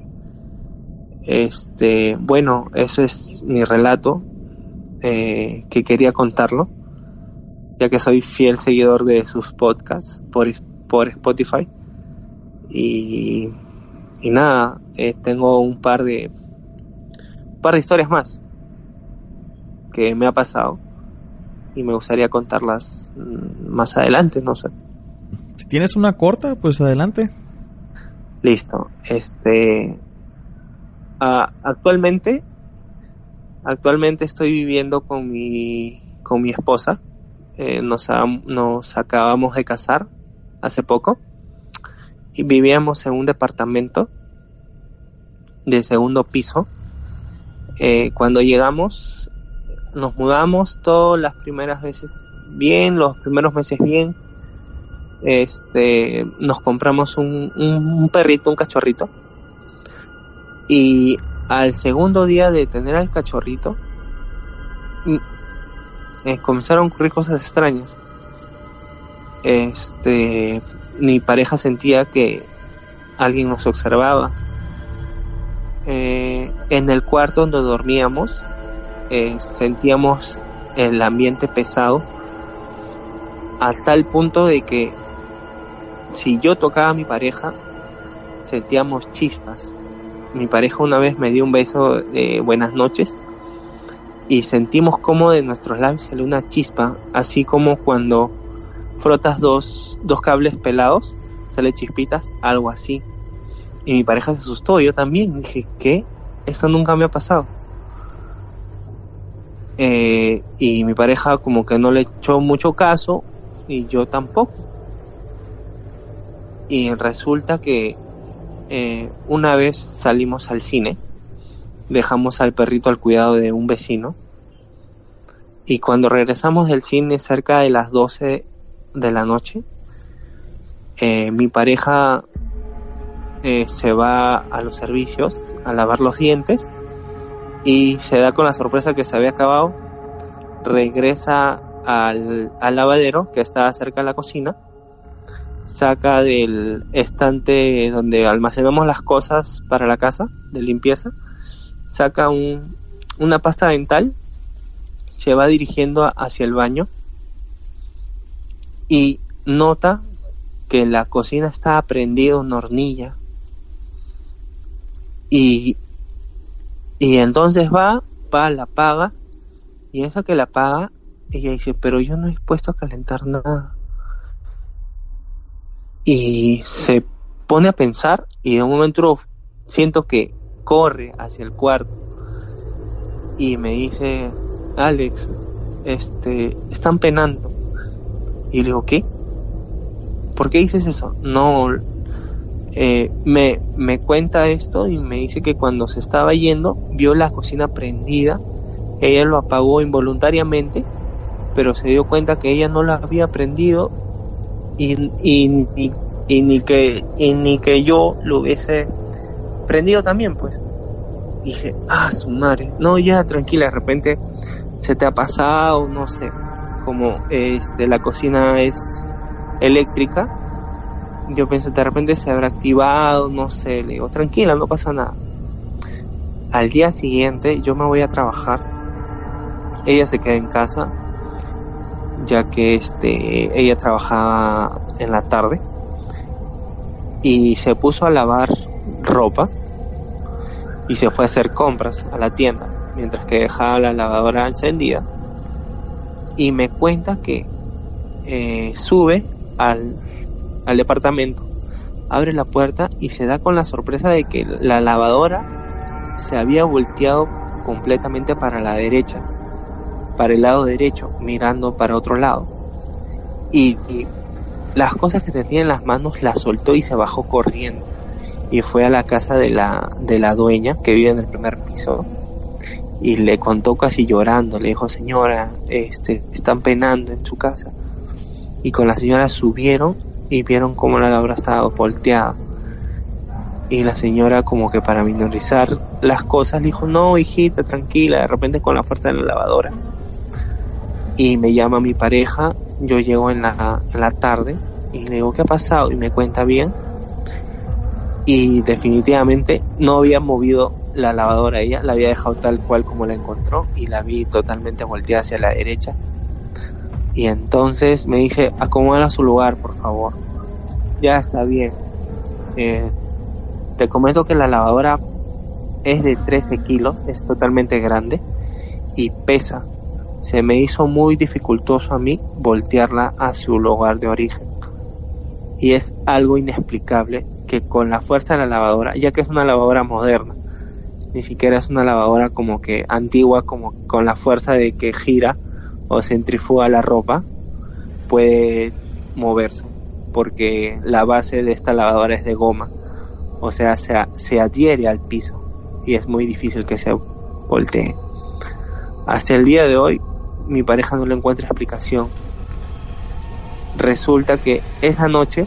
Este, bueno, eso es mi relato eh, que quería contarlo, ya que soy fiel seguidor de sus podcasts por, por Spotify. Y, y nada, eh, tengo un par de un par de historias más que me ha pasado y me gustaría contarlas mm, más adelante, no sé. Si tienes una corta, pues adelante. Listo. Este actualmente actualmente estoy viviendo con mi con mi esposa. Eh, nos, nos acabamos de casar hace poco vivíamos en un departamento de segundo piso. Eh, cuando llegamos nos mudamos todas las primeras veces bien, los primeros meses bien. Este, nos compramos un, un, perrito, un cachorrito. Y al segundo día de tener al cachorrito, mm, eh, comenzaron a ocurrir cosas extrañas. Este, mi pareja sentía que alguien nos observaba. Eh, en el cuarto donde dormíamos eh, sentíamos el ambiente pesado a tal punto de que si yo tocaba a mi pareja sentíamos chispas. Mi pareja una vez me dio un beso de buenas noches y sentimos como de nuestros labios sale una chispa, así como cuando frotas dos, dos cables pelados, sale chispitas, algo así. Y mi pareja se asustó, yo también, dije, ¿qué? Esto nunca me ha pasado. Eh, y mi pareja como que no le echó mucho caso y yo tampoco. Y resulta que eh, una vez salimos al cine, dejamos al perrito al cuidado de un vecino y cuando regresamos del cine cerca de las 12 de la noche, eh, mi pareja eh, se va a los servicios a lavar los dientes y se da con la sorpresa que se había acabado, regresa al, lavadero que estaba cerca de la cocina saca del estante donde almacenamos las cosas para la casa de limpieza, saca un, una pasta dental, se va dirigiendo hacia el baño y nota que la cocina está prendida una hornilla. Y, y entonces va, va, la apaga, y esa que la apaga, ella dice, pero yo no he puesto a calentar nada y se pone a pensar y de un momento siento que corre hacia el cuarto y me dice, Alex, este, están penando. Y le digo, ¿qué? ¿Por qué dices eso? No, eh, me, me cuenta esto y me dice que cuando se estaba yendo vio la cocina prendida, ella lo apagó involuntariamente, pero se dio cuenta que ella no la había prendido y, y, ni que y ni que yo lo hubiese prendido también pues dije ah su madre no ya tranquila de repente se te ha pasado no sé como este la cocina es eléctrica yo pensé de repente se habrá activado no sé le digo tranquila no pasa nada. Al día siguiente yo me voy a trabajar ella se queda en casa ya que este ella trabajaba en la tarde y se puso a lavar ropa y se fue a hacer compras a la tienda mientras que dejaba la lavadora encendida y me cuenta que eh, sube al, al departamento abre la puerta y se da con la sorpresa de que la lavadora se había volteado completamente para la derecha para el lado derecho, mirando para otro lado. Y, las cosas que tenía en las manos las soltó y se bajó corriendo. Y fue a la casa de la, de la dueña que vive en el primer piso. Y le contó casi llorando, le dijo, señora, este, están penando en su casa. Y con la señora subieron y vieron cómo la lavadora estaba volteada. Y la señora como que para minorizar las cosas le dijo, no, hijita, tranquila, de repente con la fuerza de la lavadora y me llama mi pareja, yo llego en la, la tarde y le digo qué ha pasado y me cuenta bien y definitivamente no había movido la lavadora ella, la había dejado tal cual como la encontró y la vi totalmente volteada hacia la derecha. Y entonces me dice acomoda a su lugar por favor ya está bien. Eh, te comento que la lavadora es de 13 kilos es totalmente grande y pesa. Se me hizo muy dificultoso a mí voltearla a su lugar de origen. Y es algo inexplicable que con la fuerza de la lavadora, ya que es una lavadora moderna, ni siquiera es una lavadora como que antigua, como con la fuerza de que gira o centrifuga la ropa, puede moverse, porque la base de esta lavadora es de goma, o sea, se, se adhiere al piso y es muy difícil que se voltee. Hasta el día de hoy mi pareja no le encuentra explicación. Resulta que esa noche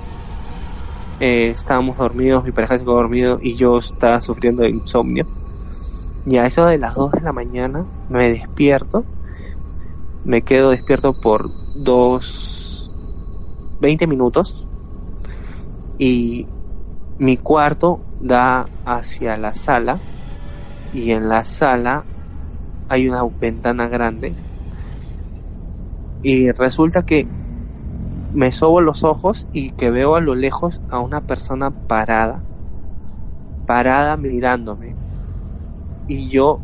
eh, estábamos dormidos, mi pareja se quedó dormido y yo estaba sufriendo de insomnio. Y a eso de las 2 de la mañana me despierto, me quedo despierto por dos, 20 minutos. Y mi cuarto da hacia la sala. Y en la sala hay una ventana grande. Y resulta que me sobo los ojos y que veo a lo lejos a una persona parada, parada mirándome. Y yo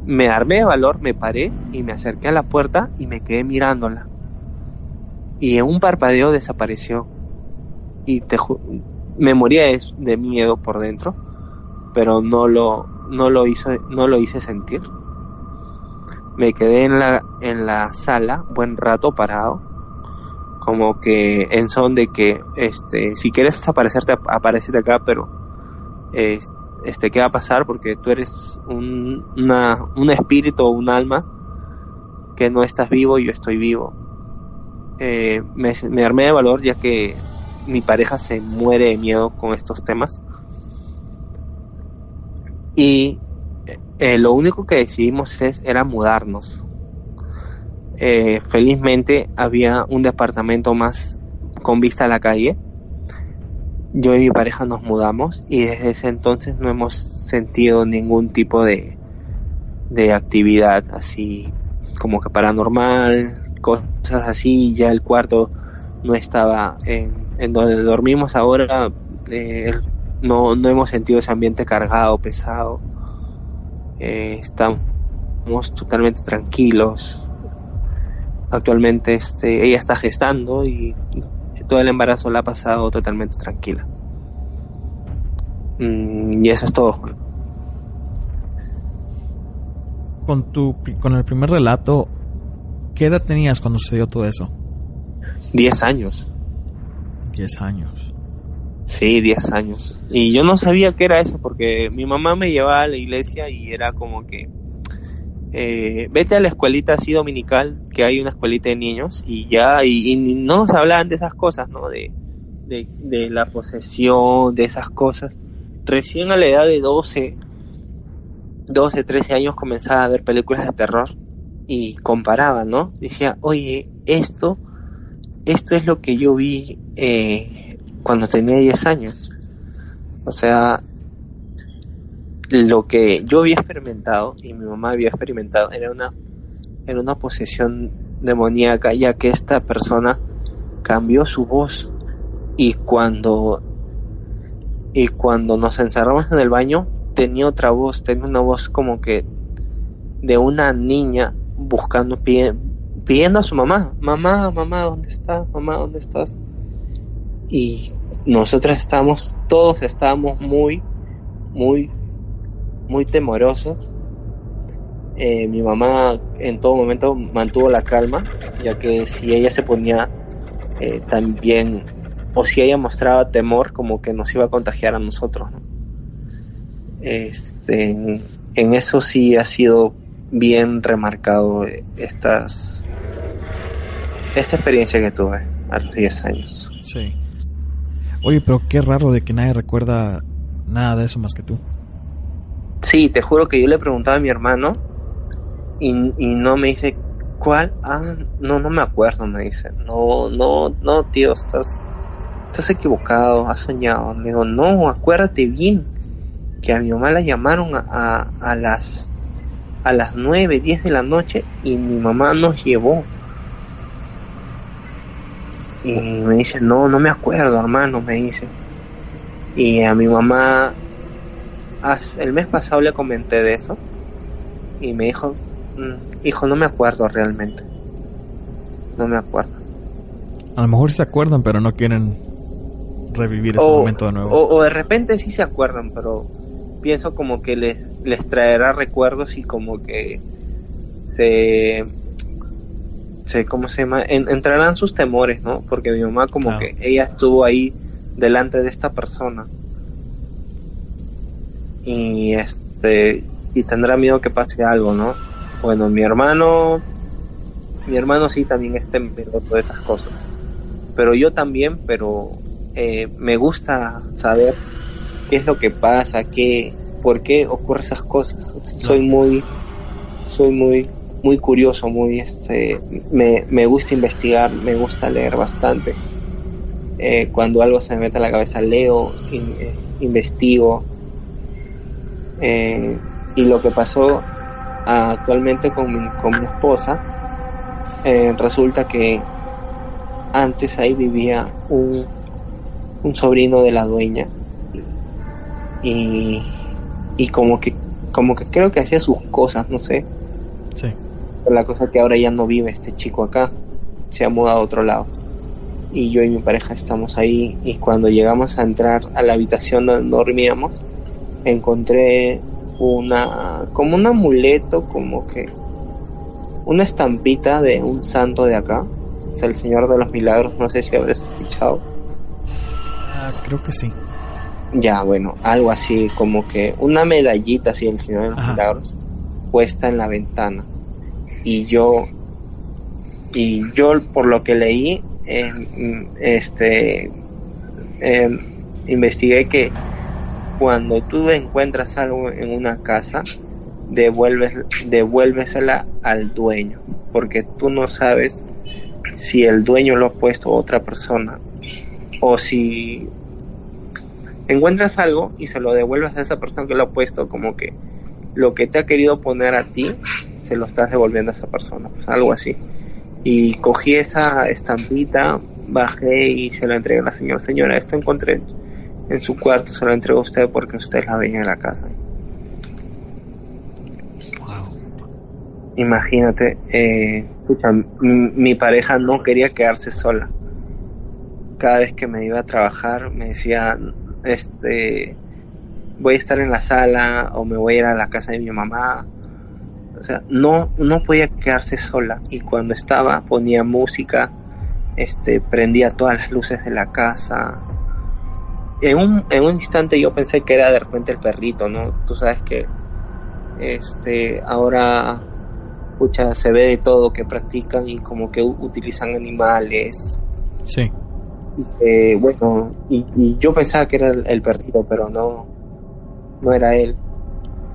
me armé de valor, me paré y me acerqué a la puerta y me quedé mirándola. Y en un parpadeo desapareció. Y te me moría de, miedo por dentro, pero no lo, no lo hice, no lo hice sentir. Me quedé en la, en la sala buen rato parado, como que en son de que, este, si quieres desaparecerte, aparecete acá, pero, este, ¿qué va a pasar? Porque tú eres un, un espíritu o un alma que no estás vivo y yo estoy vivo. Eh, me, me armé de valor ya que mi pareja se muere de miedo con estos temas. Y eh, lo único que decidimos es, era mudarnos. Eh, felizmente había un departamento más con vista a la calle. Yo y mi pareja nos mudamos y desde ese entonces no hemos sentido ningún tipo de, de actividad así como que paranormal, cosas así. Ya el cuarto no estaba en en donde dormimos ahora eh, no, no hemos sentido ese ambiente cargado, pesado. Eh, estamos totalmente tranquilos. Actualmente este, ella está gestando y todo el embarazo la ha pasado totalmente tranquila. Mm, y eso es todo. Con, tu, con el primer relato, ¿qué edad tenías cuando sucedió todo eso? Diez años. 10 años. Sí, 10 años. Y yo no sabía qué era eso porque mi mamá me llevaba a la iglesia y era como que eh, vete a la escuelita así dominical, que hay una escuelita de niños y ya, y, no nos hablaban de esas cosas, ¿no? De, la posesión, de esas cosas. Recién a la edad de 12, 12, 13 años comenzaba a ver películas de terror y comparaba, ¿no? Decía, oye, esto esto es lo que yo vi eh, cuando tenía 10 años. O sea, lo que yo había experimentado y mi mamá había experimentado era una, era una posesión demoníaca, ya que esta persona cambió su voz y cuando y cuando nos encerramos en el baño tenía otra voz, tenía una voz como que de una niña buscando pidiendo a su mamá, mamá, mamá, ¿dónde estás? Mamá, ¿dónde estás? Y nosotros estábamos, todos estábamos muy, muy, muy temorosos. Eh, mi mamá en todo momento mantuvo la calma, ya que si ella se ponía eh, también, o si ella mostraba temor, como que nos iba a contagiar a nosotros. Este, en eso sí ha sido bien remarcado estas esta experiencia que tuve a los 10 años. Sí. Oye, pero qué raro de que nadie recuerda nada de eso más que tú. Sí, te juro que yo le preguntaba a mi hermano y, no me dice cuál. Ah, no, no me acuerdo, me dice. No, no, no, tío, estás, estás equivocado, has soñado. Le digo, no, acuérdate bien que a mi mamá la llamaron a, a las a las 9, 10 de la noche y mi mamá nos llevó y me dice, no, no me acuerdo, hermano, me dice. Y a mi mamá, el mes pasado le comenté de eso. Y me dijo, mm, hijo, no me acuerdo realmente. No me acuerdo. A lo mejor se acuerdan, pero no quieren revivir ese momento de nuevo. O, de repente sí se acuerdan, pero pienso como que les, les traerá recuerdos y como que se se, ¿cómo se llama? entrarán sus temores, ¿no? Porque mi mamá como que ella estuvo ahí delante de esta persona. Y este y tendrá miedo que pase algo, ¿no? Bueno, mi hermano mi hermano sí también está en todas esas cosas. Pero yo también, pero eh, me gusta saber qué es lo que pasa, qué, por qué ocurren esas cosas. Soy muy, soy muy muy curioso, muy este, me, me gusta investigar, me gusta leer bastante. Eh, cuando algo se me mete a la cabeza leo, eh, investigo. Eh, y lo que pasó actualmente con mi, con mi esposa, eh, resulta que antes ahí vivía un, un sobrino de la dueña y, y como que como que creo que hacía sus cosas, no sé. Sí. Pero la cosa es que ahora ya no vive este chico acá, se ha mudado a otro lado. Y yo y mi pareja estamos ahí y cuando llegamos a entrar a la habitación donde dormíamos, encontré una como un amuleto, como que una estampita de un santo de acá, es el Señor de los Milagros, no sé si habrás escuchado. Ah, creo que sí. Ya, bueno, algo así, como que una medallita así del Señor de los Ajá. Milagros puesta en la ventana. Y yo, y yo por lo que leí, eh, este, eh, investigué que cuando tú encuentras algo en una casa, devuelves, devuélvesela al dueño, porque tú no sabes si el dueño lo ha puesto a otra persona o si encuentras algo y se lo devuelves a esa persona que lo ha puesto, como que lo que te ha querido poner a ti, se lo estás devolviendo a esa persona, pues algo así. Y cogí esa estampita, bajé y se la entregué a la señora. Señora, esto encontré en su cuarto, se lo entrego a usted porque usted es la dueña de la casa. Wow. Imagínate, eh, escucha, m- mi pareja no quería quedarse sola. Cada vez que me iba a trabajar me decía, este, voy a estar en la sala o me voy a ir a la casa de mi mamá. O sea, no, no podía quedarse sola y cuando estaba ponía música, este, prendía todas las luces de la casa. En un, en un instante yo pensé que era de repente el perrito, ¿no? Tú sabes que este ahora pucha, se ve de todo que practican y como que utilizan animales Sí. y que, bueno y, y yo pensaba que era el, el perrito pero no no era él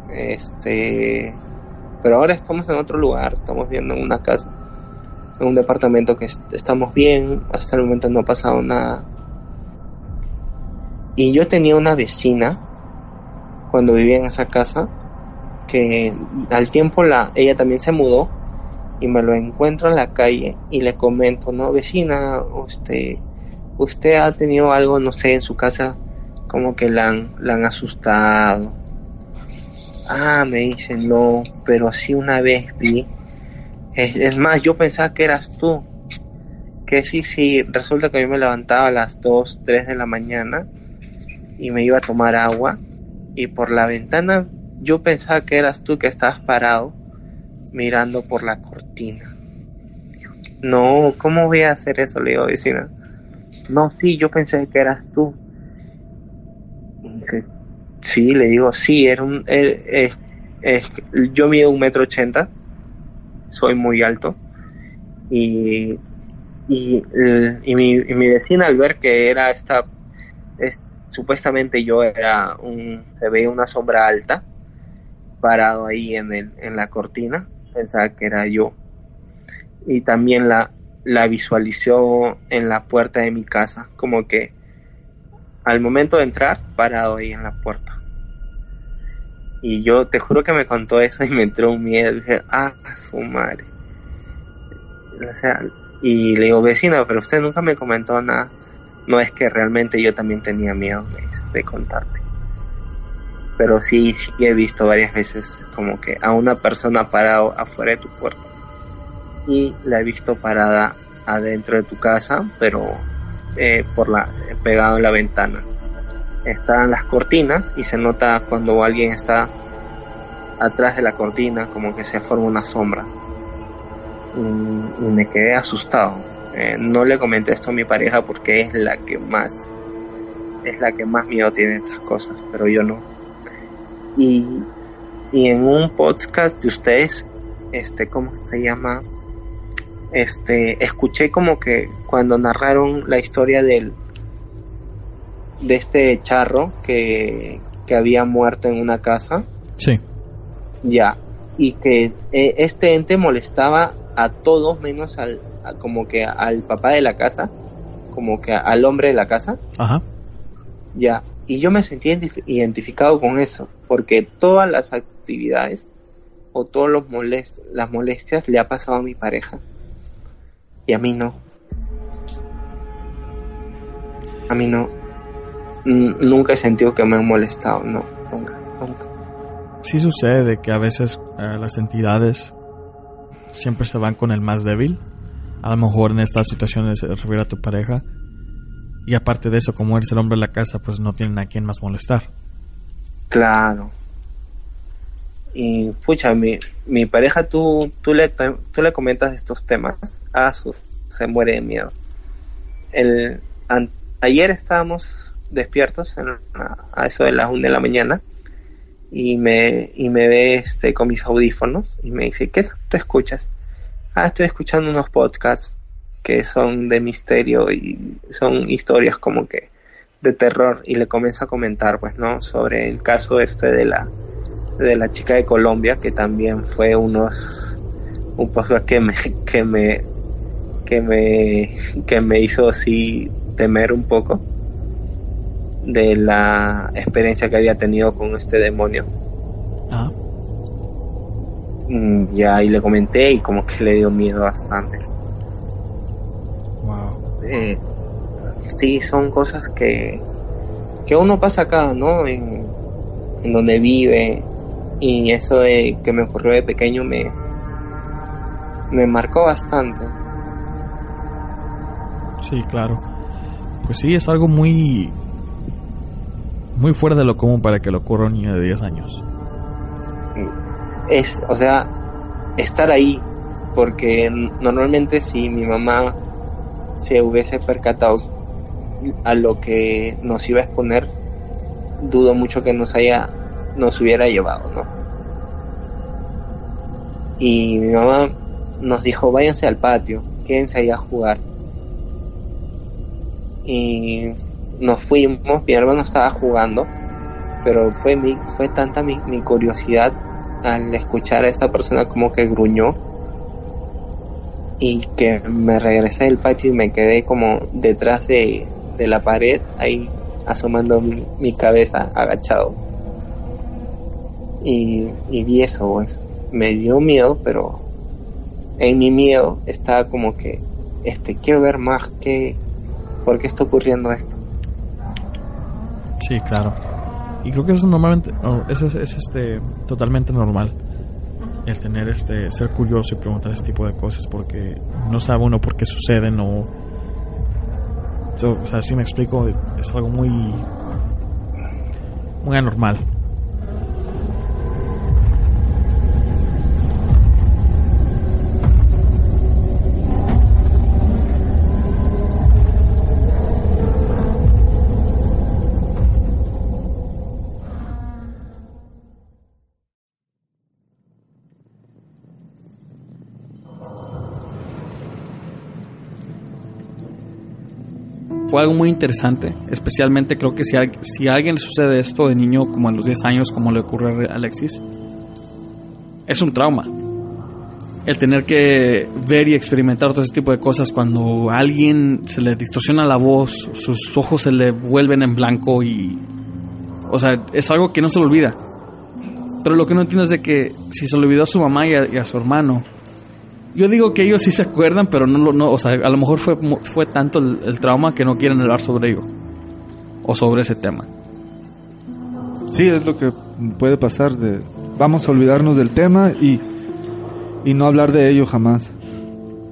este pero ahora estamos en otro lugar estamos viendo en una casa en un departamento que est- estamos bien hasta el momento no ha pasado nada y yo tenía una vecina cuando vivía en esa casa que al tiempo la ella también se mudó y me lo encuentro en la calle y le comento, no vecina, usted usted ha tenido algo, no sé, en su casa como que la han, la han asustado. Ah, me dice, no, pero sí una vez vi. Es, es más, yo pensaba que eras tú. Que sí, sí, resulta que yo me levantaba a las 2, 3 de la mañana y me iba a tomar agua y por la ventana yo pensaba que eras tú que estabas parado mirando por la cortina. No, ¿cómo voy a hacer eso? Le digo, vecina. No, sí, yo pensé que eras tú. Sí, le digo, sí, era un, er- yo mido un metro ochenta, soy muy alto y y, y mi, y mi vecina al ver que era esta, es- supuestamente yo era un, se veía una sombra alta parado ahí en el, en la cortina, pensaba que era yo y también la, la visualizó en la puerta de mi casa, como que al momento de entrar, parado ahí en la puerta. Y yo te juro que me contó eso y me entró un miedo. dije, ah, su madre. Y le digo, vecina, pero usted nunca me comentó nada. No es que realmente yo también tenía miedo dice, de contarte. Pero sí, sí he visto varias veces como que a una persona parado afuera de tu puerta. Y la he visto parada adentro de tu casa, pero eh, por la pegado en la ventana. Están las cortinas y se nota cuando alguien está atrás de la cortina como que se forma una sombra. Y me quedé asustado. Eh, no le comenté esto a mi pareja porque es la que más es la que más miedo tiene estas cosas, pero yo no. Y, y en un podcast de ustedes, este, ¿cómo se llama? este escuché como que cuando narraron la historia del de este charro que, que había muerto en una casa Sí. ya y que eh, este ente molestaba a todos menos al a- como que al papá de la casa como que al hombre de la casa Ajá. ya y yo me sentí identif- identificado con eso porque todas las ac- actividades o todos los molest las molestias le ha pasado a mi pareja y a mí no. A mí no. N- nunca he sentido que me han molestado, no, nunca, nunca. Sí sucede de que a veces eh, las entidades siempre se van con el más débil. A lo mejor en estas situaciones se refiere a tu pareja. Y aparte de eso, como eres el hombre de la casa, pues no tienen a quien más molestar. Claro. Y pucha, mi, mi pareja, tú, tú, le, tú le comentas estos temas, ah, sus, se muere de miedo. El, an- ayer estábamos despiertos en a eso de las 1 de la mañana y me, y me ve este, con mis audífonos y me dice, ¿qué te escuchas? Ah, estoy escuchando unos podcasts que son de misterio y son historias como que de terror y le comienza a comentar pues no sobre el caso este de la de la chica de Colombia que también fue unos un podcast que me que me que me que me hizo así temer un poco de la experiencia que había tenido con este demonio Ah, Mm, ya y le comenté y como que le dio miedo bastante wow. eh, sí son cosas que que uno pasa acá no en, en donde vive y eso de que me ocurrió de pequeño me me marcó bastante Sí, claro. Pues sí, es algo muy. Muy fuera de lo común para que le ocurra un niño de 10 años. es o sea estar ahí porque normalmente si mi mamá se hubiese percatado a lo que nos iba a exponer dudo mucho que nos haya nos hubiera llevado no y mi mamá nos dijo váyanse al patio quédense ahí a jugar y nos fuimos mi hermano estaba jugando pero fue mi fue tanta mi, mi curiosidad al escuchar a esta persona como que gruñó y que me regresé del patio y me quedé como detrás de, de la pared ahí asomando mi, cabeza agachado. Y, y vi eso pues me dio miedo pero en mi miedo estaba como que este quiero ver más que por qué está ocurriendo esto Sí, claro. Y creo que eso normalmente no, es, es, este totalmente normal el tener este ser curioso y preguntar ese tipo de cosas porque no sabe uno por qué suceden o o sea, si me explico, es algo muy muy anormal. Fue algo muy interesante, especialmente creo que si si alguien le sucede esto de niño como a los 10 años, como le ocurre a Alexis, es un trauma. El tener que ver y experimentar todo ese tipo de cosas cuando a alguien se le distorsiona la voz, sus ojos se le vuelven en blanco y... O sea, es algo que no se le olvida. Pero lo que no entiendo es de que si se le olvidó a su mamá y a su hermano, yo digo que ellos sí se acuerdan, pero no lo, no, o sea, a lo mejor fue, fue tanto el, el trauma que no quieren hablar sobre ello. O sobre ese tema. Sí, es lo que puede pasar. De, vamos a olvidarnos del tema y, y no hablar de ello jamás.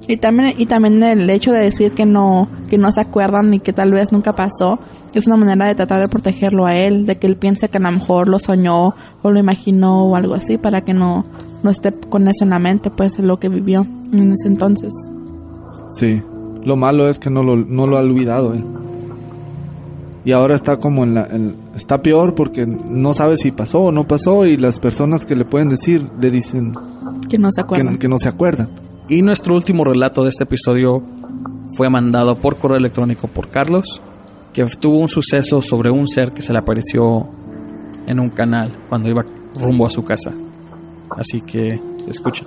Y también, y también el hecho de decir que no, que no se acuerdan y que tal vez nunca pasó, es una manera de tratar de protegerlo a él, de que él piense que a lo mejor lo soñó o lo imaginó o algo así, para que no, no esté con eso en la mente, pues lo que vivió en ese entonces. Sí. Lo malo es que no lo, no lo ha olvidado él. Y ahora está como en la... en- está peor porque no sabe si pasó o no pasó y las personas que le pueden decir le dicen Que no se acuerdan. que, que no se acuerdan. Y nuestro último relato de este episodio fue mandado por correo electrónico por Carlos, que tuvo un suceso sobre un ser que se le apareció en un canal cuando iba rumbo a su casa. Así que escuchen.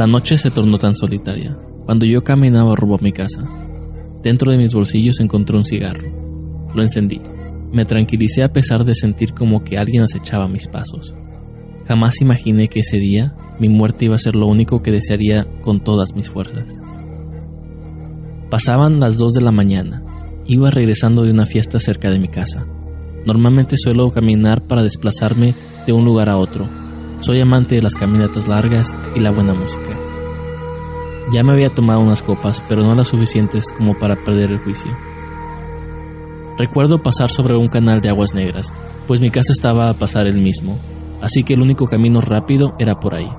La noche se tornó tan solitaria, cuando yo caminaba rumbo a mi casa. Dentro de mis bolsillos encontré un cigarro. Lo encendí. Me tranquilicé a pesar de sentir como que alguien acechaba mis pasos. Jamás imaginé que ese día mi muerte iba a ser lo único que desearía con todas mis fuerzas. Pasaban las 2 de la mañana. Iba regresando de una fiesta cerca de mi casa. Normalmente suelo caminar para desplazarme de un lugar a otro, soy amante de las caminatas largas y la buena música. Ya me había tomado unas copas, pero no las suficientes como para perder el juicio. Recuerdo pasar sobre un canal de aguas negras, pues mi casa estaba a pasar el mismo, así que el único camino rápido era por ahí.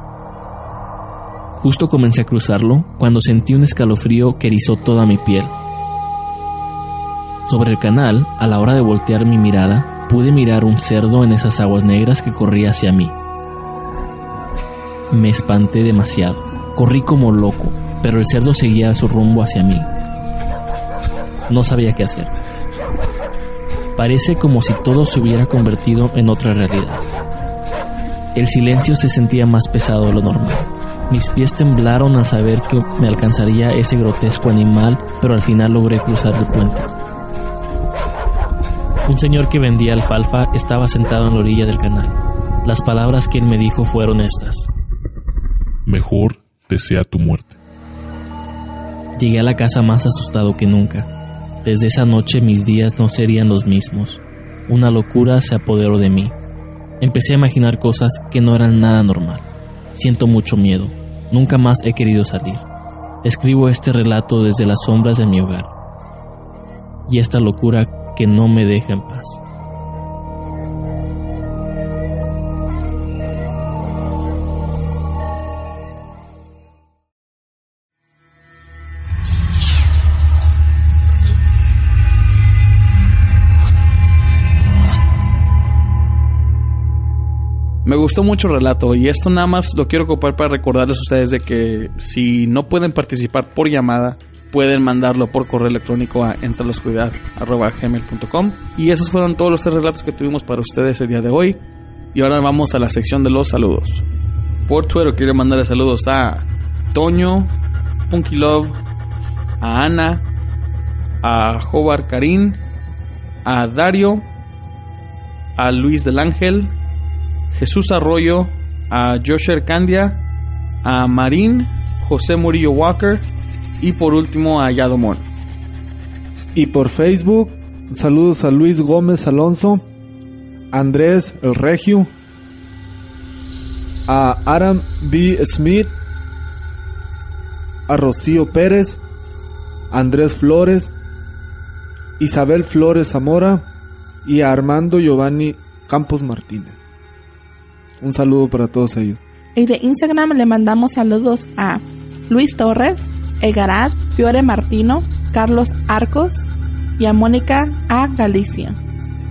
Justo comencé a cruzarlo cuando sentí un escalofrío que erizó toda mi piel. Sobre el canal, a la hora de voltear mi mirada, pude mirar un cerdo en esas aguas negras que corría hacia mí. Me espanté demasiado. Corrí como loco, pero el cerdo seguía su rumbo hacia mí. No sabía qué hacer. Parece como si todo se hubiera convertido en otra realidad. El silencio se sentía más pesado de lo normal. Mis pies temblaron al saber que me alcanzaría ese grotesco animal, pero al final logré cruzar el puente. Un señor que vendía alfalfa estaba sentado en la orilla del canal. Las palabras que él me dijo fueron estas mejor desea tu muerte. Llegué a la casa más asustado que nunca. Desde esa noche mis días no serían los mismos. Una locura se apoderó de mí. Empecé a imaginar cosas que no eran nada normal. Siento mucho miedo. Nunca más he querido salir. Escribo este relato desde las sombras de mi hogar. Y esta locura que no me deja en paz. Me gustó mucho el relato y esto nada más lo quiero ocupar para recordarles a ustedes de que si no pueden participar por llamada, pueden mandarlo por correo electrónico a entraloscuridad.gmail.com y esos fueron todos los tres relatos que tuvimos para ustedes el día de hoy. Y ahora vamos a la sección de los saludos. Por Twitter quiero mandarle saludos a Toño, Punky Love, a Ana, a Jobar Karim, a Dario, a Luis del Ángel, Jesús Arroyo, a Josher Candia, a Marín, José Murillo Walker y por último a Yadomón. Y por Facebook, saludos a Luis Gómez Alonso, Andrés El Regio, a Aram B. Smith, a Rocío Pérez, Andrés Flores, Isabel Flores Zamora y a Armando Giovanni Campos Martínez. Un saludo para todos ellos. Y de Instagram le mandamos saludos a Luis Torres, Egarat, Fiore Martino, Carlos Arcos y a Mónica A. Galicia.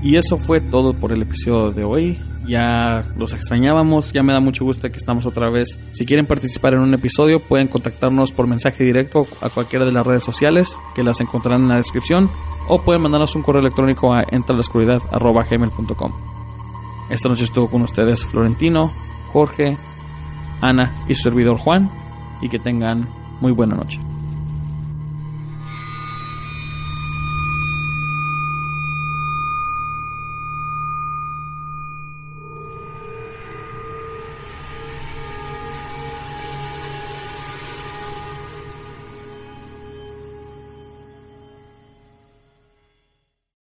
Y eso fue todo por el episodio de hoy. Ya los extrañábamos, ya me da mucho gusto que estamos otra vez. Si quieren participar en un episodio, pueden contactarnos por mensaje directo a cualquiera de las redes sociales que las encontrarán en la descripción o pueden mandarnos un correo electrónico a entralascuridad.gmail.com. Esta noche estuvo con ustedes Florentino, Jorge, Ana y su servidor Juan y que tengan muy buena noche.